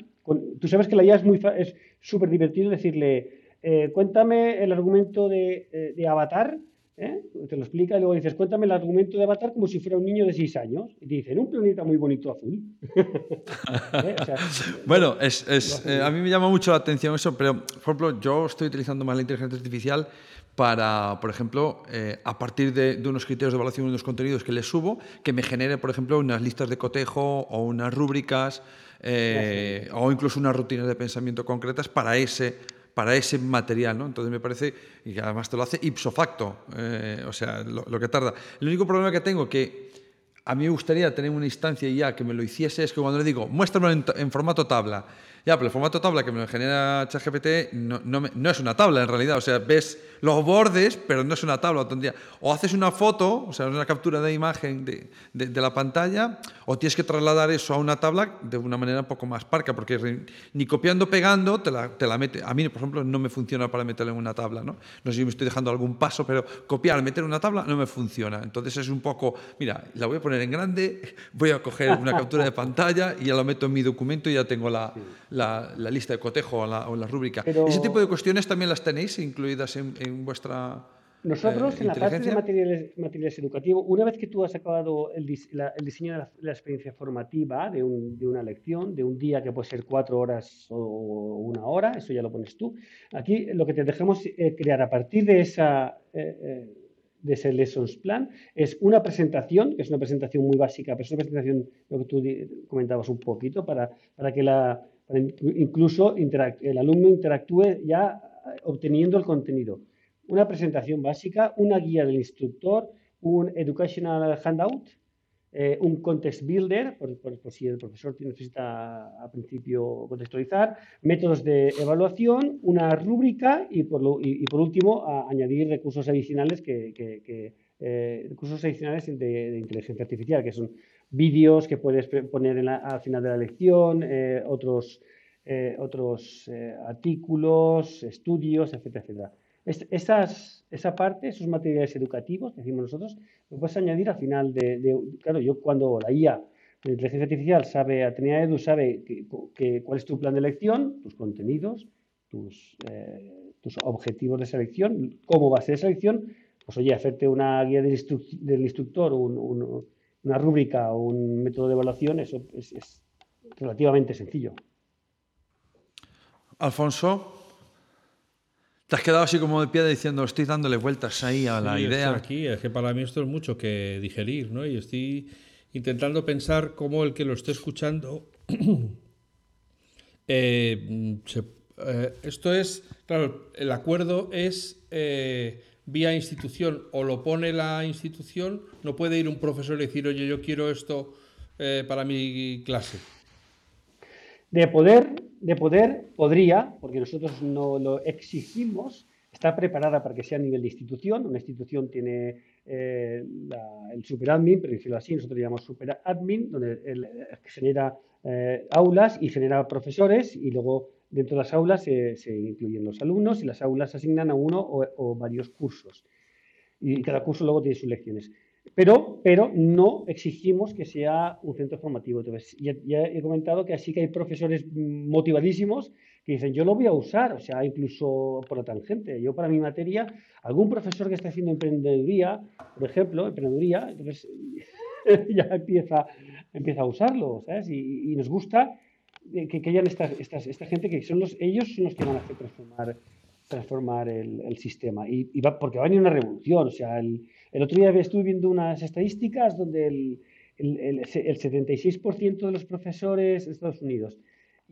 tú sabes que la IA es muy es súper divertido decirle, eh, cuéntame el argumento de, eh, Avatar, ¿eh? te lo explica y luego dices, cuéntame el argumento de Avatar como si fuera un niño de 6 años. Y te dice, en un planeta muy bonito azul. bueno, es, a mí me llama mucho la atención eso, pero por ejemplo, yo estoy utilizando más la inteligencia artificial para, por ejemplo, a partir de, unos criterios de evaluación de unos contenidos que le subo, que me genere, por ejemplo, unas listas de cotejo o unas rúbricas eh, o incluso unas rutinas de pensamiento concretas para ese, para ese material. ¿no? Entonces me parece, y además te lo hace ipso facto, eh, o sea, lo, que tarda. El único problema que tengo que a mí me gustaría tener una instancia ya que me lo hiciese es que cuando le digo, muéstrame en formato tabla, ya, pero el formato tabla que me genera ChatGPT no, no, es una tabla en realidad. O sea, ves los bordes, pero no es una tabla. O haces una foto, o sea, una captura de imagen de, de, la pantalla, o tienes que trasladar eso a una tabla de una manera un poco más parca, porque ni copiando, pegando, te la, te la mete. A mí, por ejemplo, no me funciona para meterlo en una tabla. ¿no? no sé si me estoy dejando algún paso, pero copiar, meter en una tabla no me funciona. Entonces es un poco, mira, la voy a poner en grande, voy a coger una captura de pantalla y ya lo meto en mi documento y ya tengo la la, lista de cotejo o la, la rúbrica. ¿Ese tipo de cuestiones también las tenéis incluidas en, vuestra... Nosotros, en la parte de materiales, materiales, educativos, una vez que tú has acabado el, el diseño de la, experiencia formativa de, un, de, una lección, de un día que puede ser cuatro horas o una hora, eso ya lo pones tú. Aquí lo que te dejamos eh, crear a partir de esa... Eh, eh, de ese Lessons Plan es una presentación, que es una presentación muy básica, pero es una presentación, lo que tú comentabas un poquito, para, para que la, incluso el alumno interactúe ya eh, obteniendo el contenido. Una presentación básica, una guía del instructor, un educational handout, eh, un context builder, por, si el profesor necesita a principio contextualizar, métodos de evaluación, una rúbrica y por, último añadir recursos adicionales que, eh, recursos adicionales de, inteligencia artificial, que son vídeos que puedes poner al final de la lección, eh, otros, otros artículos, estudios, etcétera, etcétera. Esas, esa parte, esos materiales educativos decimos nosotros, lo puedes añadir al final de, claro, yo cuando la IA, la inteligencia artificial, sabe, Atenea Edu sabe que, cuál es tu plan de lección, tus contenidos, tus, tus objetivos de selección, cómo va a ser esa lección, pues oye, hacerte una guía del, instructor, un una rúbrica o un método de evaluación, eso es, relativamente sencillo. Alfonso, te has quedado así como de pie diciendo, estoy dándole vueltas ahí a la idea. Aquí, es que para mí esto es mucho que digerir, ¿no? Y estoy intentando pensar cómo el que lo esté escuchando. Eh, eh, esto es, claro, el acuerdo es eh, vía institución o lo pone la institución, no puede ir un profesor y decir, oye, yo quiero esto para mi clase. De poder, de poder, podría, porque nosotros no lo exigimos, está preparada para que sea a nivel de institución. Una institución tiene eh, el superadmin, por decirlo así, nosotros le llamamos superadmin, donde genera eh, aulas y genera profesores y luego Dentro de las aulas se, incluyen los alumnos y las aulas asignan a uno o, varios cursos. Y cada curso luego tiene sus lecciones. Pero, pero no exigimos que sea un centro formativo. Entonces, ya, he comentado que así que hay profesores motivadísimos que dicen, yo lo voy a usar, o sea, incluso por la tangente. Yo para mi materia, algún profesor que está haciendo emprendeduría, por ejemplo, emprendeduría, entonces ya empieza, empieza a usarlo, ¿sabes? y nos gusta que, que hayan esta, esta, gente que son los, ellos son los que van a hacer transformar transformar el, sistema. Y, va, porque va a venir una revolución. O sea, el, el otro día estuve viendo unas estadísticas donde el, el 76% de los profesores de Estados Unidos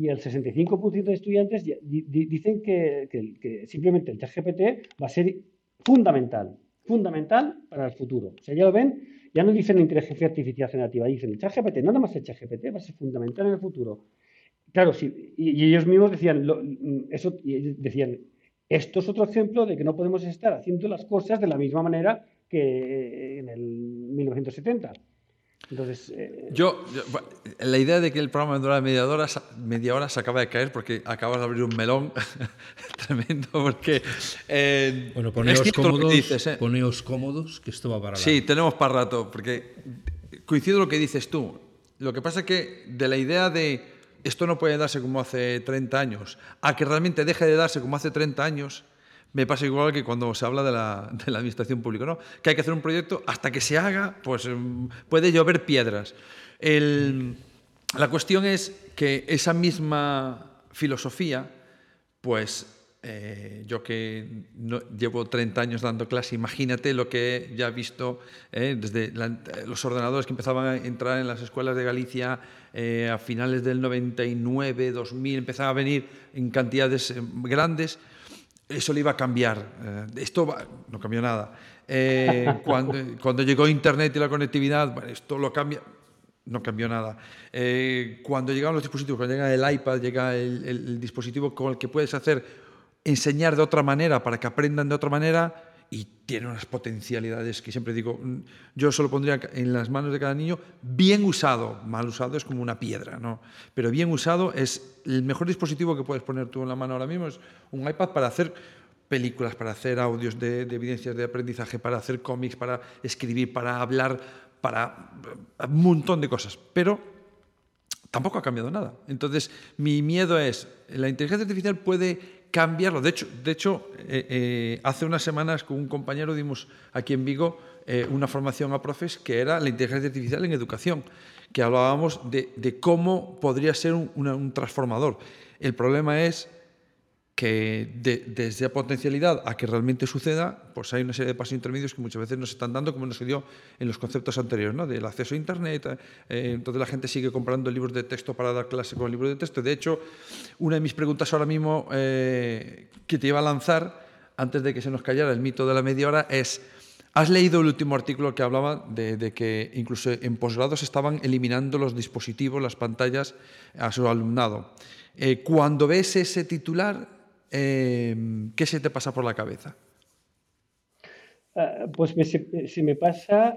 y el 65% de estudiantes dicen que, que, simplemente el ChatGPT va a ser fundamental, fundamental para el futuro. O sea, ya lo ven, ya no dicen inteligencia artificial generativa, dicen el ChatGPT, nada más el ChatGPT va a ser fundamental en el futuro. Claro, sí, y, ellos mismos decían, eso, decían, esto es otro ejemplo de que no podemos estar haciendo las cosas de la misma manera que en el 1970. Entonces, eh, yo, la idea de que el programa dura media hora, media hora se acaba de caer porque acabas de abrir un melón tremendo. Porque, eh, bueno, poneos cómodos, ¿eh? poneos cómodos, que esto va para Sí, tenemos para rato, porque coincido lo que dices tú. Lo que pasa es que de la idea de esto no puede darse como hace 30 años, a que realmente deje de darse como hace 30 años, me pasa igual que cuando se habla de la, administración pública, ¿no? Que hay que hacer un proyecto hasta que se haga, pues em, puede llover piedras. La cuestión es que esa misma filosofía, pues eh, yo que no, llevo 30 años dando clase, imagínate lo que ya he visto eh, desde los ordenadores que empezaban a entrar en las escuelas de Galicia eh, a finales del 99, 2000, empezaban a venir en cantidades grandes eso le iba a cambiar. Eh, esto no cambió nada. Eh, cuando, cuando, llegó Internet y la conectividad, esto lo cambia. No cambió nada. Eh, cuando llegaron los dispositivos, cuando llega el iPad, llega el dispositivo con el que puedes hacer enseñar de otra manera para que aprendan de otra manera, y tiene unas potencialidades que siempre digo, mm, yo solo pondría en las manos de cada niño, bien usado, mal usado es como una piedra, ¿no? Pero bien usado es el mejor dispositivo que puedes poner tú en la mano ahora mismo, es un iPad para hacer películas, para hacer audios de, evidencias de aprendizaje, para hacer cómics, para escribir, para hablar, para un montón de cosas. Pero tampoco ha cambiado nada. Entonces, mi miedo es, la inteligencia artificial puede cambiarlo. De hecho, de hecho eh, eh, hace unas semanas con un compañero dimos aquí en Vigo eh, una formación a profes que era la inteligencia artificial en educación, que hablábamos de, cómo podría ser un transformador. El problema es que desde la potencialidad a que realmente suceda, pues hay una serie de pasos intermedios que muchas veces no se están dando, como nos dio en los conceptos anteriores, ¿no? del acceso a Internet. Eh, entonces la gente sigue comprando libros de texto para dar clase con libros de texto. De hecho, una de mis preguntas ahora mismo eh, que te iba a lanzar, antes de que se nos callara el mito de la media hora, es... ¿Has leído el último artículo que hablaba de, que incluso en posgrados estaban eliminando los dispositivos, las pantallas a su alumnado? Eh, cuando ves ese titular, Em, ¿qué se te pasa por la cabeza? Ah, pues se, me pasa,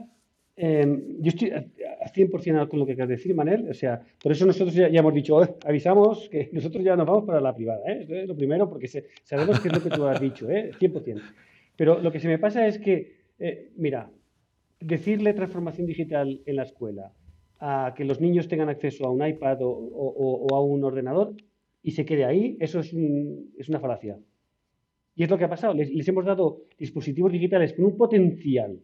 em, yo estoy a, 100% con lo que de decir, Manel, o sea, por eso nosotros ya, hemos dicho, avisamos que nosotros ya nos vamos para la privada, ¿eh? lo primero, porque sabemos qué es lo que tú has dicho, ¿eh? 100%. Pero lo que se me pasa es que, eh, mira, decirle transformación digital en la escuela, a que los niños tengan acceso a un iPad o a un ordenador, y se quede ahí, eso es, es una falacia. Y es lo que ha pasado. Les, hemos dado dispositivos digitales con un potencial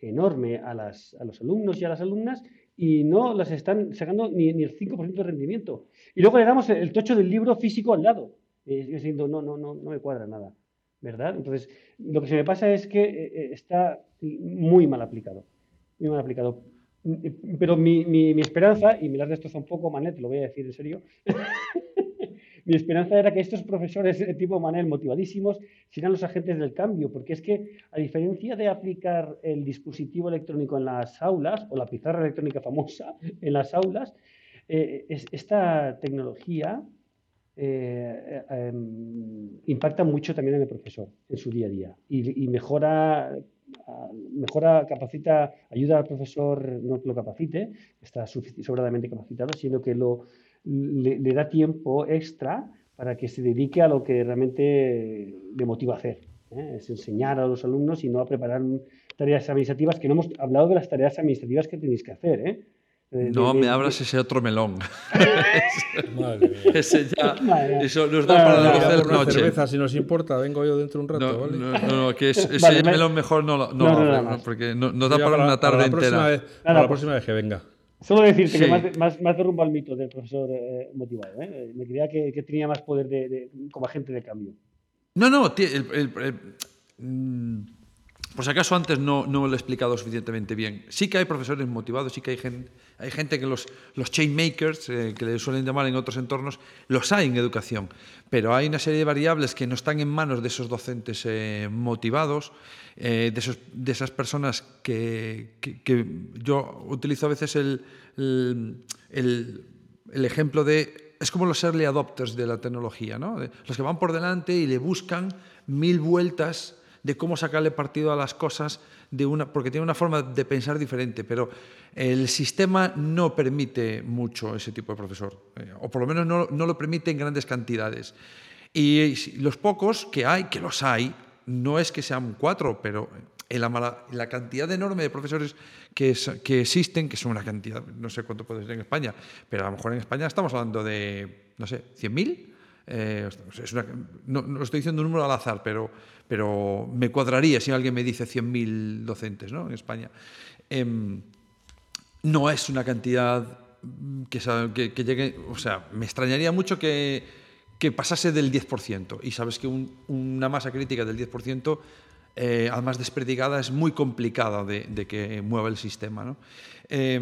enorme a, las, a, los alumnos y a las alumnas y no las están sacando ni, ni el 5% de rendimiento. Y luego le damos el, tocho del libro físico al lado. Y diciendo, no, no, no, no me cuadra nada. ¿Verdad? Entonces, lo que se me pasa es que eh, eh, está muy mal aplicado. Muy mal aplicado. Pero mi, mi, mi esperanza, y me las destrozado un poco, Manet, lo voy a decir en serio, mi esperanza era que estos profesores de tipo Manel motivadísimos sean los agentes del cambio, porque es que a diferencia de aplicar el dispositivo electrónico en las aulas o la pizarra electrónica famosa en las aulas, eh, esta tecnología eh, em, impacta mucho también en el profesor, en su día a día, y, mejora mejora, capacita, ayuda al profesor, no lo capacite, está sobradamente capacitado, sino que lo, le, da tiempo extra para que se dedique a lo que realmente le motiva a hacer. ¿eh? Es enseñar a los alumnos y no a preparar tareas administrativas, que no hemos hablado de las tareas administrativas que tenéis que hacer. ¿eh? no me abras ese otro melón. ese ya, eso nos da para la noche. cerveza, si nos importa, vengo yo dentro un rato, no, ¿vale? No, no, que ese melón mejor no, no, porque nos da para, una tarde entera. para la próxima vez que venga. Solo decirte que más, más, más derrumba el mito del profesor eh, motivado. ¿eh? Me creía que, que, tenía más poder de, como agente de cambio. No, no, mm, por si acaso antes no, no lo he explicado suficientemente bien. Sí que hay profesores motivados, sí que hay gente, hay gente que los, los chain makers, eh, que le suelen llamar en otros entornos, los hay en educación, pero hay una serie de variables que no están en manos de esos docentes eh, motivados, eh, de, esos, de, esas personas que, yo utilizo a veces el, el, el ejemplo de es como los early adopters de la tecnología, ¿no? los que van por delante y le buscan mil vueltas de cómo sacarle partido a las cosas de una, porque tiene una forma de pensar diferente, pero el sistema no permite mucho ese tipo de profesor, eh, o por lo menos no, no, lo permite en grandes cantidades. Y los pocos que hay, que los hay, no es que sean cuatro, pero en la, la cantidad enorme de profesores que, que, existen, que son una cantidad, no sé cuánto puede ser en España, pero a lo mejor en España estamos hablando de, no sé, 100.000. Eh, no, no, estoy diciendo un número al azar, pero, pero me cuadraría si alguien me dice 100.000 docentes ¿no? en España. Eh, no es una cantidad que, que, que, llegue, o sea, me extrañaría mucho que, pasase del 10%. Y sabes que un, una masa crítica del 10% eh, además desperdigada, es muy complicada de, de que mueva el sistema. ¿no? Eh,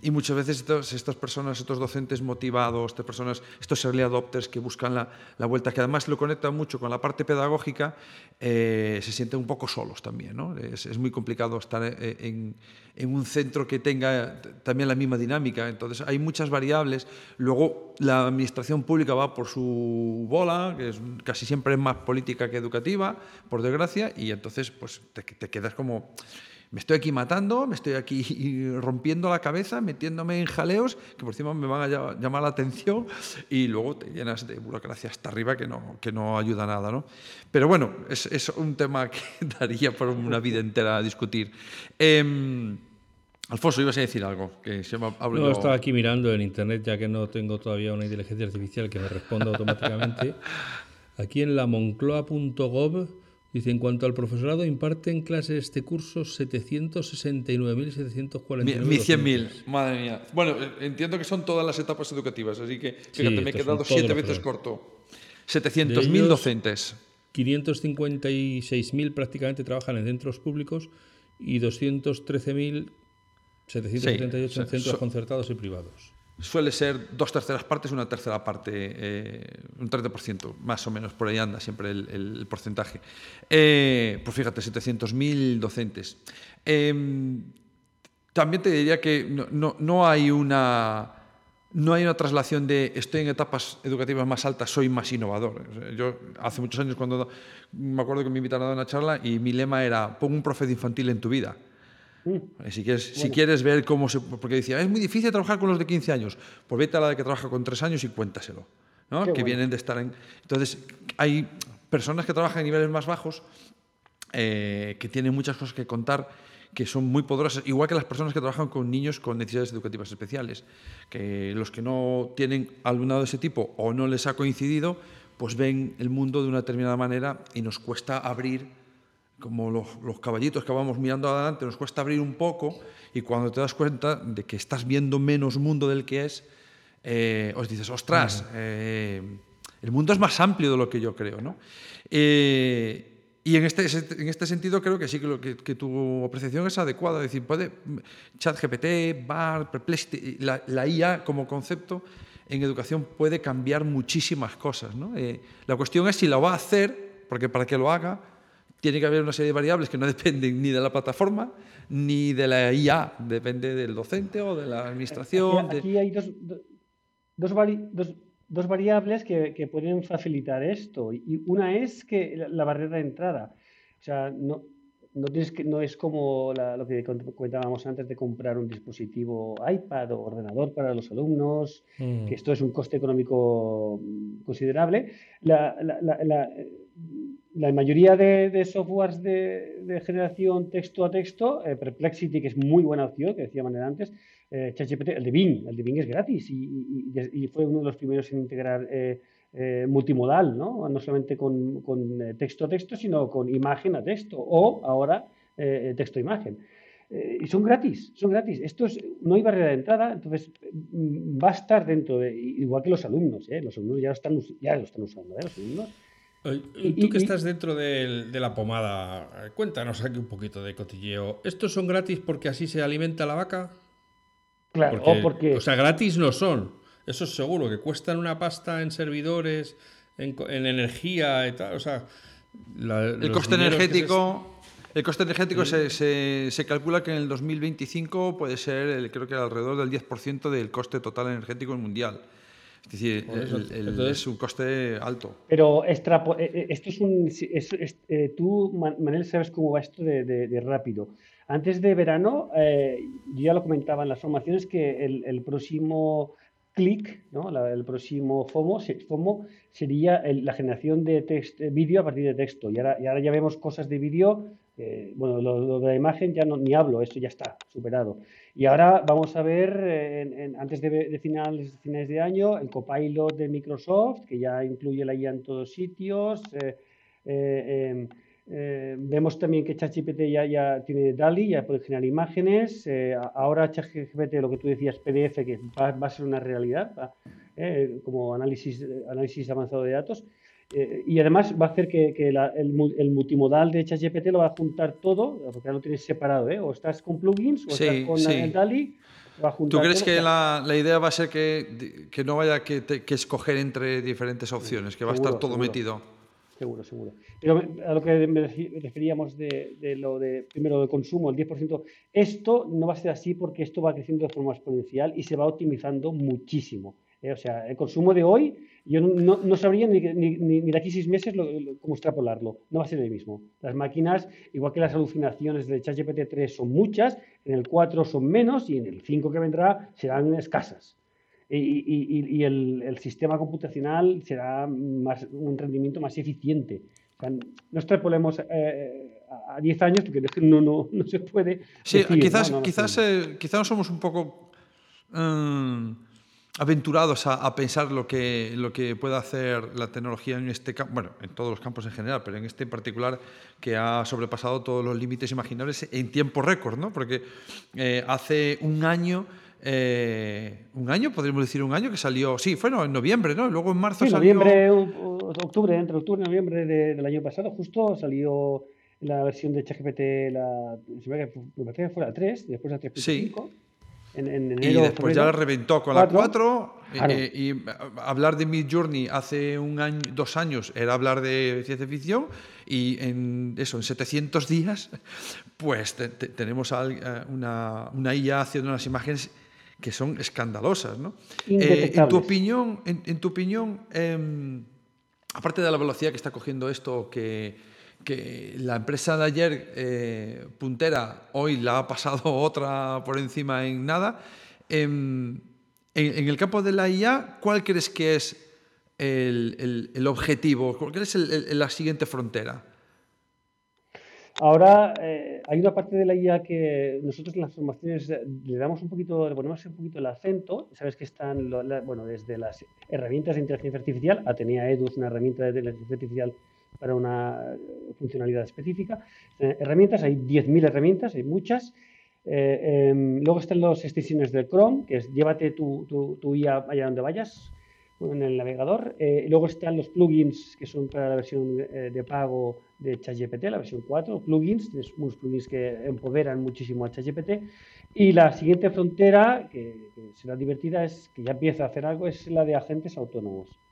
y muchas veces estas personas, estos docentes motivados, estas personas, estos early adopters que buscan la, la vuelta, que además lo conectan mucho con la parte pedagógica, eh, se sienten un poco solos también. ¿no? Es, es, muy complicado estar eh, en, en, un centro que tenga también la misma dinámica. Entonces hay muchas variables. Luego la administración pública va por su bola, que casi siempre es más política que educativa, por desgracia, y entonces pues, te quedas como me estoy aquí matando, me estoy aquí rompiendo la cabeza, metiéndome en jaleos que por encima me van a llamar la atención y luego te llenas de burocracia hasta arriba que no, que no ayuda a nada. ¿no? Pero bueno, es, es un tema que daría por una vida entera a discutir. Eh, Alfonso, ibas a decir algo. Que se me no, estaba aquí mirando en internet, ya que no tengo todavía una inteligencia artificial que me responda automáticamente. Aquí en la moncloa.gov Dice, en cuanto al profesorado, imparten clases este curso 769.749. Mi 100.000, madre mía. Bueno, eh, entiendo que son todas las etapas educativas, así que fíjate, sí, me he quedado siete veces corto. 700.000 docentes. 556.000 prácticamente trabajan en centros públicos y 213.778 sí, en centros so, concertados y privados suele ser dos terceras partes, una tercera parte, eh, un 30%, más o menos, por ahí anda siempre el, el porcentaje. Eh, pues fíjate, 700.000 docentes. Eh, también te diría que no, no, no, hay una... No hay una traslación de estoy en etapas educativas más altas, soy más innovador. Yo hace muchos años cuando me acuerdo que me invitaron a una charla y mi lema era pon un profe de infantil en tu vida. Mm. Si, quieres, bueno. si quieres ver cómo se... Porque decía, es muy difícil trabajar con los de 15 años. Pues vete a la de que trabaja con 3 años y cuéntaselo. ¿no? Que bueno. vienen de estar en... Entonces, hay personas que trabajan en niveles más bajos eh, que tienen muchas cosas que contar que son muy poderosas, igual que las personas que trabajan con niños con necesidades educativas especiales, que los que no tienen alumnado de ese tipo o no les ha coincidido, pues ven el mundo de una determinada manera y nos cuesta abrir como los, los, caballitos que vamos mirando adelante, nos cuesta abrir un poco y cuando te das cuenta de que estás viendo menos mundo del que es, eh, os dices, ostras, eh, el mundo es más amplio de lo que yo creo. ¿no? Eh, y en este, en este sentido creo que sí que, lo, que, que tu apreciación es adecuada. Es decir, puede ChatGPT, BAR, Perplexity, la, la, IA como concepto en educación puede cambiar muchísimas cosas. ¿no? Eh, la cuestión es si lo va a hacer, porque para que lo haga tiene que haber una serie de variables que no dependen ni de la plataforma ni de la IA, depende del docente o de la administración. Aquí, aquí hay dos, dos, vari, dos, dos variables que, que, pueden facilitar esto. Y una es que la, la barrera de entrada. O sea, no, no, tienes que, no es como la, lo que comentábamos antes de comprar un dispositivo iPad o ordenador para los alumnos, mm. que esto es un coste económico considerable. La, la, la mayoría de, de softwares de, generación texto a texto, eh, Perplexity, que es muy buena opción, que decía manera antes, eh, ChatGPT, el de Bing, el de Bing es gratis y, y, fue uno de los primeros en integrar eh, eh multimodal, ¿no? no solamente con, con, eh, texto a texto, sino con imagen a texto o ahora texto a imagen. y son gratis, son gratis. Esto es, no hay barrera de entrada, entonces mm, va a estar dentro de, igual que los alumnos, los alumnos ya lo están, ya lo están usando, los alumnos Tú que estás dentro de, la pomada, cuéntanos aquí un poquito de cotilleo. ¿Estos son gratis porque así se alimenta la vaca? Claro, porque, o sea, gratis no son. Eso es seguro, que cuestan una pasta en servidores, en, energía y tal. O sea, el coste energético. El coste energético se, se, calcula que en el 2025 puede ser, el, creo que alrededor del 10% del coste total energético mundial. Es decir, es un coste alto. Pero eh, eh, esto es un... Eh, tú, Manel, sabes cómo va esto de, rápido. Antes de verano, yo ya lo comentaba en las formaciones, que el, próximo clic, ¿no? el próximo FOMO, FOMO sería la generación de vídeo a partir de texto. Y ahora, y ahora ya vemos cosas de vídeo bueno, lo, de la imagen ya ni hablo, esto ya está superado. Y ahora vamos a ver, eh, antes de, finales, finales de año, el copilot de Microsoft, que ya incluye la IA en todos sitios. Eh, eh, em, vemos también que ChatGPT ya, ya tiene DALI, ya puede generar imágenes. ahora ChatGPT, lo que tú decías, PDF, que va, a ser una realidad, como análisis, análisis avanzado de datos. Eh, y además va a hacer que, el, multimodal de ChatGPT lo va a juntar todo, porque ya lo tienes separado, ¿eh? O estás con plugins o estás con el DALI. Va a juntar ¿Tú crees que la, idea va a ser que, que no vaya que, que, escoger entre diferentes opciones, que va a estar todo metido? Seguro, seguro. Pero a lo que me referíamos de, de, lo de, primero, de consumo, el 10%, esto no va a ser así porque esto va creciendo de forma exponencial y se va optimizando muchísimo. ¿Eh? O sea, el consumo de hoy yo no, no sabría ni, ni, ni, de aquí seis meses cómo extrapolarlo. No va a ser el mismo. Las máquinas, igual que las alucinaciones de ChatGPT 3 son muchas, en el 4 son menos y en el 5 que vendrá serán escasas. Y, y, y el, el, sistema computacional será más, un rendimiento más eficiente. O sea, no extrapolemos eh, a 10 años porque no, no, no se puede. Sí, quizás, quizás, eh, quizás somos un poco. Um aventurados a, pensar lo que, lo que puede hacer la tecnología en este campo, bueno, en todos los campos en general, pero en este en particular que ha sobrepasado todos los límites imaginables en tiempo récord, ¿no? Porque eh, hace un año, eh, un año, podríamos decir un año, que salió, sí, fue en noviembre, ¿no? Luego en marzo sí, salió... noviembre, octubre, entre octubre y noviembre del año pasado, justo salió la versión de ChatGPT, la, me parece que fue la 3, después la 3.5. Sí y después ya la reventó con la 4 y, hablar de Mid Journey hace un año, dos años era hablar de ciencia ficción y en eso, en 700 días, pues tenemos una, una, IA haciendo unas imágenes que son escandalosas. ¿no? Eh, en tu opinión, en, tu opinión em, aparte de la velocidad que está cogiendo esto, que que la empresa de ayer eh, puntera hoy la ha pasado otra por encima en nada. Em, en, el campo de la IA, ¿cuál crees que es el, objetivo? ¿Cuál es la siguiente frontera? Ahora, eh, hay una parte de la IA que nosotros en las formaciones le damos un poquito, le ponemos un poquito el acento. Sabes que están, bueno, desde las herramientas de inteligencia artificial, Atenea Edu es una herramienta de inteligencia artificial para una funcionalidad específica. Eh, herramientas, hay 10.000 herramientas, hay muchas. Eh, em, luego están las extensiones del Chrome, que es llévate tu, tu, IA allá donde vayas en el navegador. Eh, luego están los plugins, que son para la versión de pago de ChatGPT, la versión 4. Plugins, tienes unos plugins que empoderan muchísimo a ChatGPT. Y la siguiente frontera, que, que será divertida, es que ya empieza a hacer algo, es la de agentes autónomos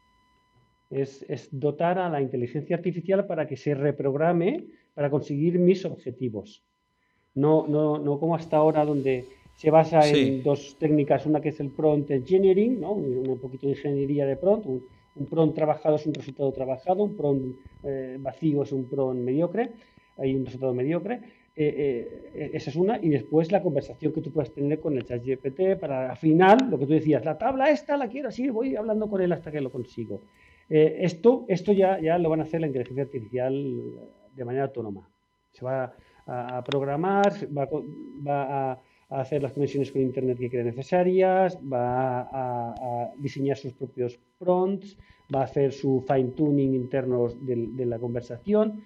es, dotar a la inteligencia artificial para que se reprograme para conseguir mis objetivos. No, no, no como hasta ahora donde se basa en dos técnicas, una que es el prompt engineering, ¿no? un, poquito de ingeniería de prompt, un, prompt trabajado es un resultado trabajado, un prompt eh, vacío es un prompt mediocre, hay un resultado mediocre. Eh, eh, esa es una, y después la conversación que tú puedes tener con el chat GPT para al final, lo que tú decías, la tabla esta la quiero así, voy hablando con él hasta que lo consigo. Eh, esto esto ya, ya lo van a hacer la inteligencia artificial de manera autónoma. Se va a, programar, va, va a, hacer las conexiones con Internet que crea necesarias, va a, diseñar sus propios prompts, va a hacer su fine tuning interno de, la conversación,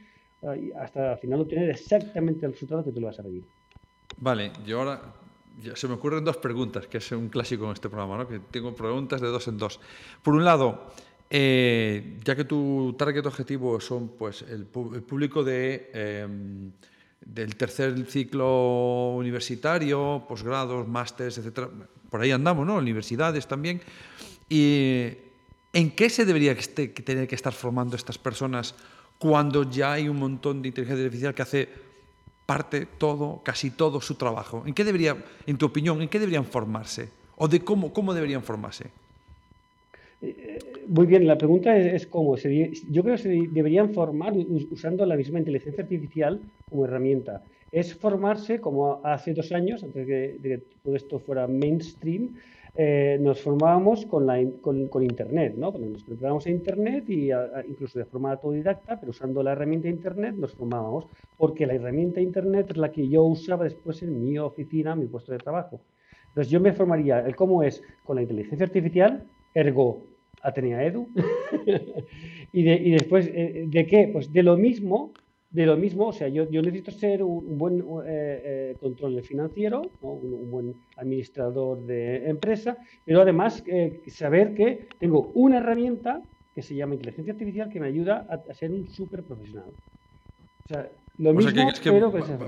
hasta al final obtener exactamente el resultado que tú le vas a pedir. Vale, yo ahora se me ocurren dos preguntas, que es un clásico en este programa, ¿no? que tengo preguntas de dos en dos. Por un lado, eh, ya que tu target objetivo son pues, el, público de, em, del tercer ciclo universitario, posgrados, másteres, etc. Por ahí andamos, ¿no? Universidades también. ¿Y en qué se debería tener que estar formando estas personas cuando ya hay un montón de inteligencia artificial que hace parte todo, casi todo su trabajo? ¿En qué debería, en tu opinión, en qué deberían formarse? ¿O de cómo, cómo deberían formarse? Eh, muy bien, la pregunta es, cómo. yo creo que se deberían formar usando la misma inteligencia artificial como herramienta. Es formarse como hace dos años, antes de que, todo esto fuera mainstream, eh, nos formábamos con, la, con, Internet, ¿no? nos preparábamos a Internet y incluso de forma autodidacta, pero usando la herramienta Internet nos formábamos, porque la herramienta Internet es la que yo usaba después en mi oficina, mi puesto de trabajo. Entonces yo me formaría, el cómo es con la inteligencia artificial, ergo Atenea Edu. y, después, eh, ¿de qué? Pues de lo mismo, de lo mismo, o sea, yo, necesito ser un, buen eh, eh, control financiero, un, buen administrador de empresa, pero además saber que tengo una herramienta que se llama inteligencia artificial que me ayuda a, ser un súper profesional. O sea, lo mismo, pero con esas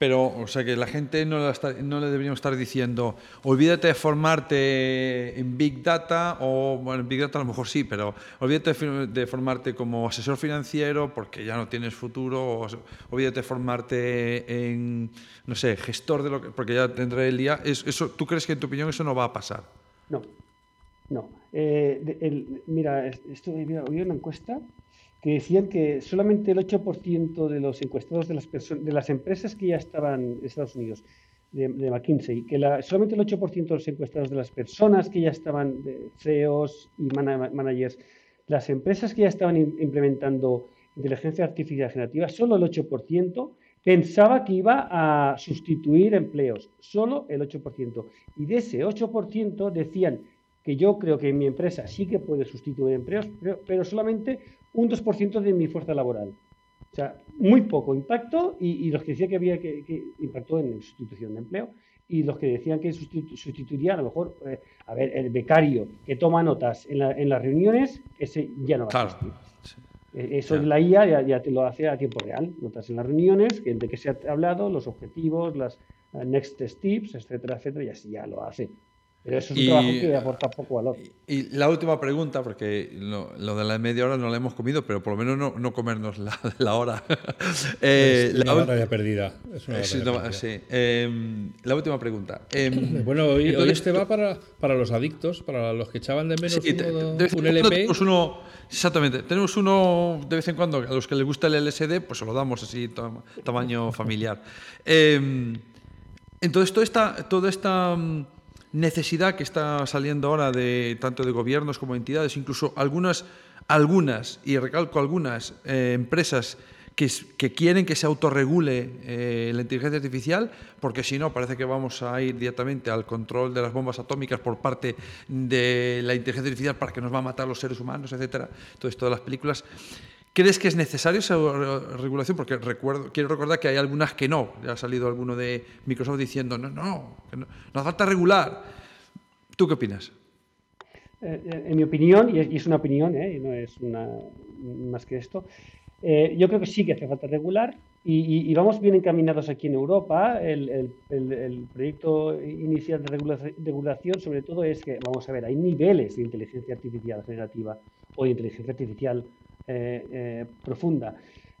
pero, o sea, que la gente no, no, le deberíamos estar diciendo, olvídate de formarte en Big Data, o, bueno, en Big Data a lo mejor sí, pero olvídate de formarte como asesor financiero porque ya no tienes futuro, o olvídate de formarte en, no sé, gestor de lo que, porque ya tendré el día. Eso, ¿Tú crees que en tu opinión eso no va a pasar? No, no. Eh, mira, esto, mira, una encuesta que decían que solamente el 8% de los encuestados de las, de las empresas que ya estaban en Estados Unidos, de, McKinsey, que la, solamente el 8% de los encuestados de las personas que ya estaban, de CEOs y managers, las empresas que ya estaban implementando inteligencia artificial generativa, solo el 8% pensaba que iba a sustituir empleos, solo el 8%. Y de ese 8% decían que yo creo que en mi empresa sí que puede sustituir empleos, pero solamente un 2% de mi fuerza laboral. O sea, muy poco impacto y, los que decían que había que, que impactó en sustitución de empleo y los que decían que sustituiría a lo mejor, eh, a ver, el becario que toma notas en, las reuniones, ese ya no va a existir. Eh, eso es la IA, ya, te lo hace a tiempo real, notas en las reuniones, de qué se ha hablado, los objetivos, las eh, next steps, etcétera, etcétera, y así ya lo hace. Pero eso es un trabajo que aporta poco valor. Y, la última pregunta, porque lo, de la media hora no la hemos comido, pero por lo menos no, no comernos la, la hora. eh, la hora ya perdida. Es una sí, sí. Em, la última pregunta. Em, bueno, hoy, este va para, para, los adictos, para los que echaban de menos un LP. Tenemos uno, exactamente. Tenemos uno de vez en cuando, a los que les gusta el LSD, pues se lo damos así, tamaño familiar. Eh, entonces, toda esta... Toda esta necesidad que está saliendo ahora de tanto de gobiernos como de entidades, incluso algunas, algunas y recalco algunas eh, empresas que, que, quieren que se autorregule eh, la inteligencia artificial, porque si no parece que vamos a ir directamente al control de las bombas atómicas por parte de la inteligencia artificial para que nos va a matar los seres humanos, etcétera. Entonces todas las películas ¿Crees que es necesario esa regulación? Porque recuerdo, quiero recordar que hay algunas que no. Ya ha salido alguno de Microsoft diciendo, no, no, no, hace falta regular. ¿Tú qué opinas? Eh, eh, en mi opinión, y es, una opinión, ¿eh? no es una, más que esto, yo creo que sí que hace falta regular y, vamos bien encaminados aquí en Europa. El, el, proyecto inicial de regulación, sobre todo, es que, vamos a ver, hay niveles de inteligencia artificial generativa o de inteligencia artificial eh, eh, profunda.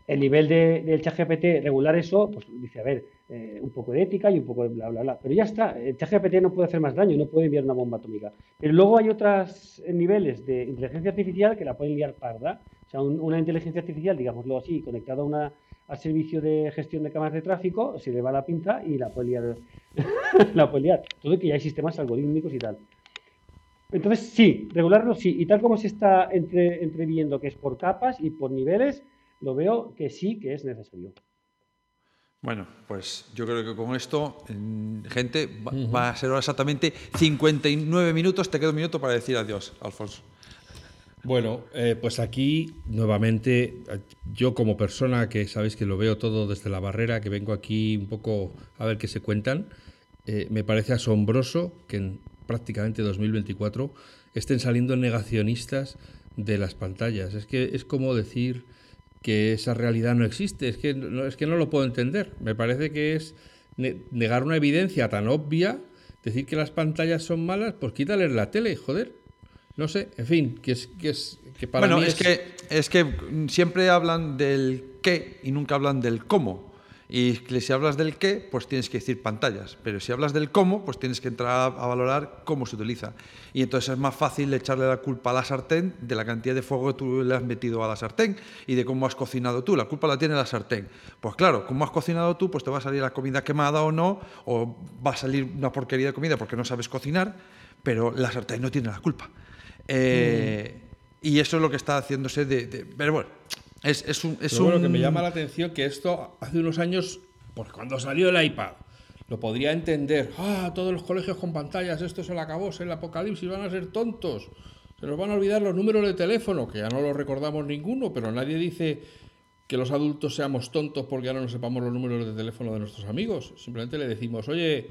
El nivel de, del ChatGPT regular eso, pues dice, a ver, eh, un poco de ética y un poco de bla, bla, bla. Pero ya está, el ChatGPT no puede hacer más daño, no puede enviar una bomba atómica. Pero luego hay otros niveles de inteligencia artificial que la pueden enviar parda. O sea, una inteligencia artificial, digámoslo así, conectada a una, al servicio de gestión de cámaras de tráfico, se le va la pinza y la puede liar. la puede liar. Todo que ya hay sistemas algorítmicos y tal. Entonces, sí, regularlo sí. Y tal como se está entre, entreviendo que es por capas y por niveles, lo veo que sí que es necesario. Bueno, pues yo creo que con esto, gente, va, a ser exactamente 59 minutos. Te queda un minuto para decir adiós, Alfonso. Bueno, eh, pues aquí nuevamente, yo como persona que sabéis que lo veo todo desde la barrera, que vengo aquí un poco a ver qué se cuentan, eh, me parece asombroso que en prácticamente 2024 estén saliendo negacionistas de las pantallas. Es que es como decir que esa realidad no existe. Es que no, es que no lo puedo entender. Me parece que es negar una evidencia tan obvia, decir que las pantallas son malas, pues quítales la tele, joder. No sé, en fin, que es que es que para bueno, mí es, que es que siempre hablan del qué y nunca hablan del cómo. Y si hablas del qué, pues tienes que decir pantallas. Pero si hablas del cómo, pues tienes que entrar a, valorar cómo se utiliza. Y entonces es más fácil echarle la culpa a la sartén de la cantidad de fuego que tú le has metido a la sartén y de cómo has cocinado tú. La culpa la tiene la sartén. Pues claro, cómo has cocinado tú, pues te va a salir la comida quemada o no, o va a salir una porquería de comida porque no sabes cocinar, pero la sartén no tiene la culpa. Eh, mm. Y eso es lo que está haciéndose de... de pero bueno, es, es un, es bueno, que me llama la atención que esto hace unos años, pues cuando salió el iPad, lo podría entender. Ah, todos los colegios con pantallas, esto se le acabó, el apocalipsis, van a ser tontos. Se nos van a olvidar los números de teléfono, que ya no los recordamos ninguno, pero nadie dice que los adultos seamos tontos porque ahora no sepamos los números de teléfono de nuestros amigos. Simplemente le decimos, oye,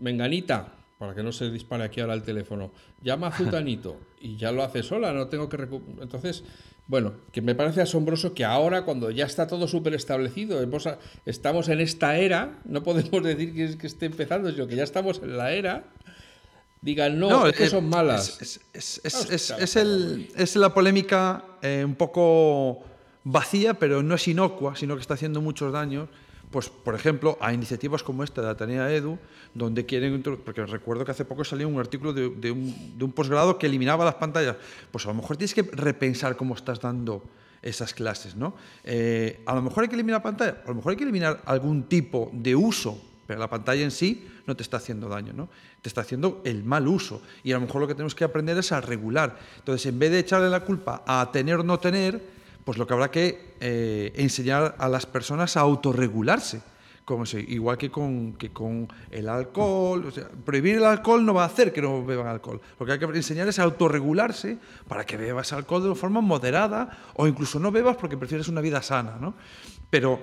menganita, para que no se dispare aquí ahora el teléfono, llama a Zutanito y ya lo hace sola, no tengo que... Entonces, bueno, que me parece asombroso que ahora, cuando ya está todo súper establecido, estamos en esta era, no podemos decir que, es, que esté empezando, sino que ya estamos en la era, digan, no, es que eh, son malas. Es, el, es la polémica eh, un poco vacía, pero no es inocua, sino que está haciendo muchos daños pues, por ejemplo, a iniciativas como esta de Atenea Edu, donde quieren, porque recuerdo que hace poco salió un artículo de, un, posgrado que eliminaba las pantallas, pues a lo mejor tienes que repensar cómo estás dando esas clases, ¿no? Eh, a lo mejor hay que eliminar pantalla, a lo mejor hay que eliminar algún tipo de uso, pero la pantalla en sí no te está haciendo daño, ¿no? Te está haciendo el mal uso. Y a lo mejor lo que tenemos que aprender es a regular. Entonces, en vez de echarle la culpa a tener o no tener, pues lo que habrá que eh, enseñar a las personas a autorregularse. Como igual que con, que con el alcohol. prohibir el alcohol no va a hacer que no beban alcohol. Lo que hay que enseñar es a autorregularse para que bebas alcohol de forma moderada o incluso no bebas porque prefieres una vida sana. ¿no? Pero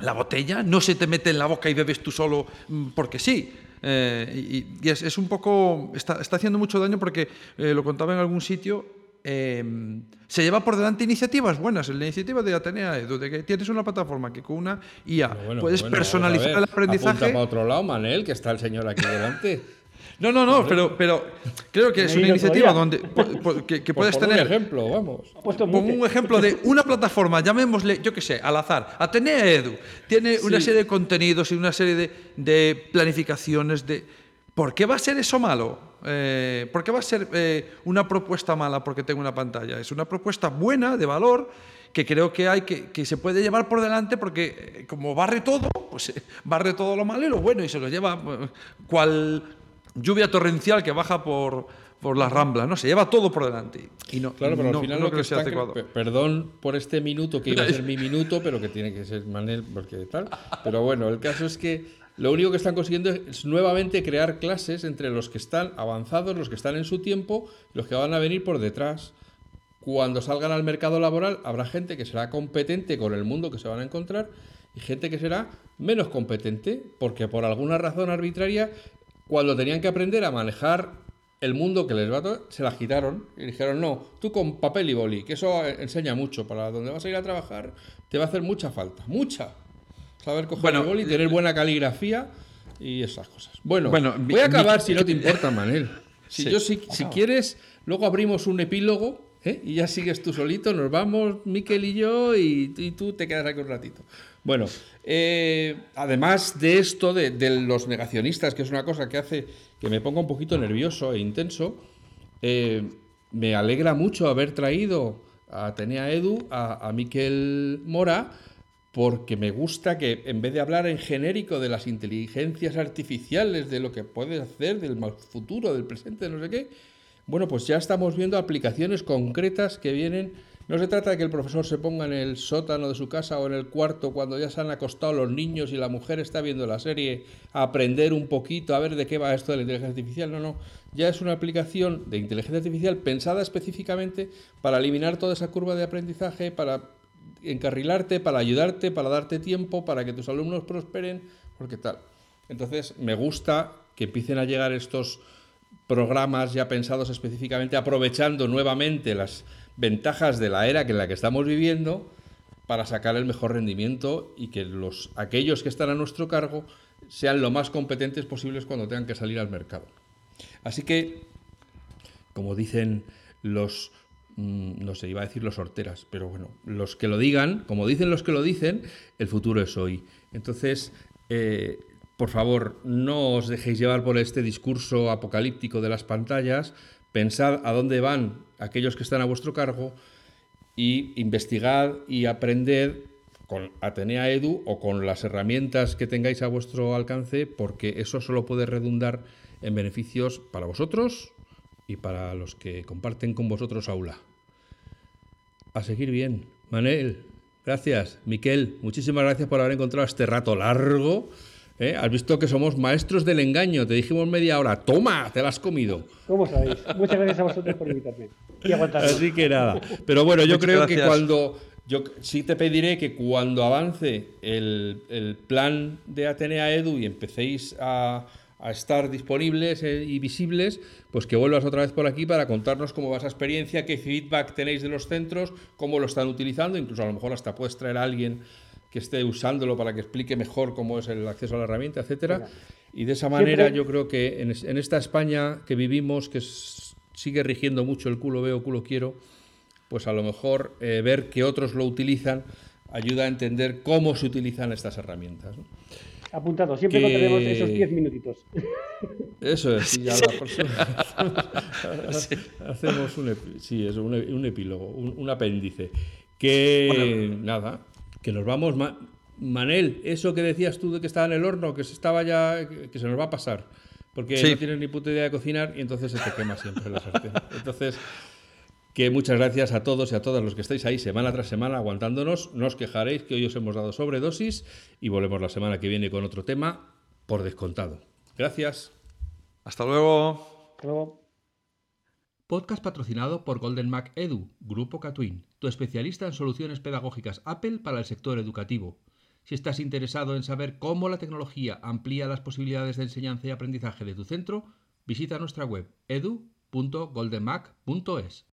la botella no se te mete en la boca y bebes tú solo mm, porque sí. Eh, y, es, un poco. Está, está, haciendo mucho daño porque eh, lo contaba en algún sitio Em, se lleva por delante iniciativas buenas. La iniciativa de Atenea Edu, de que tienes una plataforma que con una IA puedes personalizar el aprendizaje. Apunta para otro lado, Manel, que está el señor aquí delante. No, no, no, pero, pero creo que es una iniciativa donde que, que puedes tener. Un ejemplo, vamos. un ejemplo de una plataforma, llamémosle, yo qué sé, al azar. Atenea Edu tiene una serie de contenidos y una serie de, de planificaciones de. ¿Por qué va a ser eso malo? Eh, ¿Por qué va a ser eh, una propuesta mala porque tengo una pantalla? Es una propuesta buena, de valor, que creo que, hay que, se puede llevar por delante porque eh, como barre todo, pues barre todo lo malo y lo bueno y se lo lleva cual lluvia torrencial que baja por, por las ramblas, ¿no? Se lleva todo por delante. Y no, claro, pero al final lo que, sea Perdón por este minuto que iba a ser mi minuto, pero que tiene que ser Manel, porque tal. Pero bueno, el caso es que lo único que están consiguiendo es nuevamente crear clases entre los que están avanzados, los que están en su tiempo, los que van a venir por detrás. Cuando salgan al mercado laboral habrá gente que será competente con el mundo que se van a encontrar y gente que será menos competente porque por alguna razón arbitraria, cuando tenían que aprender a manejar el mundo que les va a tocar, se la quitaron y dijeron, no, tú con papel y boli, que eso enseña mucho, para donde vas a ir a trabajar te va a hacer mucha falta, mucha saber coger el boli, tener buena caligrafía y esas cosas. Bueno, voy a acabar si no te importa, Manel. Si yo si, si quieres, luego abrimos un epílogo ¿eh? y ya sigues tú solito, nos vamos, Miquel y yo, y, tú te quedas aquí un ratito. Bueno, eh, además de esto, de, los negacionistas, que es una cosa que hace que me ponga un poquito nervioso e intenso, eh, me alegra mucho haber traído a Atenea Edu, a, a Miquel Mora, porque me gusta que en vez de hablar en genérico de las inteligencias artificiales, de lo que puede hacer, del futuro, del presente, no sé qué, bueno, pues ya estamos viendo aplicaciones concretas que vienen. No se trata de que el profesor se ponga en el sótano de su casa o en el cuarto cuando ya se han acostado los niños y la mujer está viendo la serie a aprender un poquito, a ver de qué va esto de la inteligencia artificial. No, no. Ya es una aplicación de inteligencia artificial pensada específicamente para eliminar toda esa curva de aprendizaje, para encarrilarte, para ayudarte, para darte tiempo, para que tus alumnos prosperen, porque tal. Entonces, me gusta que empiecen a llegar estos programas ya pensados específicamente, aprovechando nuevamente las ventajas de la era en la que estamos viviendo para sacar el mejor rendimiento y que los, aquellos que están a nuestro cargo sean lo más competentes posibles cuando tengan que salir al mercado. Así que, como dicen los, no sé, iba a decir los horteras, pero bueno, los que lo digan, como dicen los que lo dicen, el futuro es hoy. Entonces, eh, por favor, no os dejéis llevar por este discurso apocalíptico de las pantallas, pensad a dónde van aquellos que están a vuestro cargo y investigad y aprended con Atenea Edu o con las herramientas que tengáis a vuestro alcance, porque eso solo puede redundar en beneficios para vosotros y para los que comparten con vosotros aula. A seguir bien. Manel, gracias. Miquel, muchísimas gracias por haber encontrado este rato largo ¿Eh? Has visto que somos maestros del engaño. Te dijimos media hora. Toma, te la has comido. ¿Cómo sabéis? Muchas gracias a vosotros por invitarme. Y Así que nada. Pero bueno, yo creo que cuando. Yo sí te pediré que cuando avance el, plan de Atenea Edu y empecéis a, a estar disponibles eh, y visibles, pues que vuelvas otra vez por aquí para contarnos cómo va esa experiencia, qué feedback tenéis de los centros, cómo lo están utilizando, incluso a lo mejor hasta puedes traer a alguien que esté usándolo para que explique mejor cómo es el acceso a la herramienta, etcétera. Y de esa manera yo creo que en, esta España que vivimos, que sigue rigiendo mucho el culo veo, culo quiero, pues a lo mejor eh, ver que otros lo utilizan ayuda a entender cómo se utilizan estas herramientas. Apuntado, siempre que... tenemos esos 10 minutitos. Eso es, ya la persona. hacemos un, sí, eso, un, epílogo, un, apéndice. Que nada, que nos vamos. Manel, eso que decías tú de que estaba en el horno, que se estaba ya, que se nos va a pasar, porque no tienes ni puta idea de cocinar y entonces se te quema siempre la sartén. Entonces, que muchas gracias a todos y a todas los que estáis ahí semana tras semana aguantándonos. No os quejaréis que hoy os hemos dado sobredosis y volvemos la semana que viene con otro tema por descontado. Gracias. Hasta luego. Hasta luego. Podcast patrocinado por Golden Mac Edu, Grupo Catwin, tu especialista en soluciones pedagógicas Apple para el sector educativo. Si estás interesado en saber cómo la tecnología amplía las posibilidades de enseñanza y aprendizaje de tu centro, visita nuestra web edu.goldenmac.es.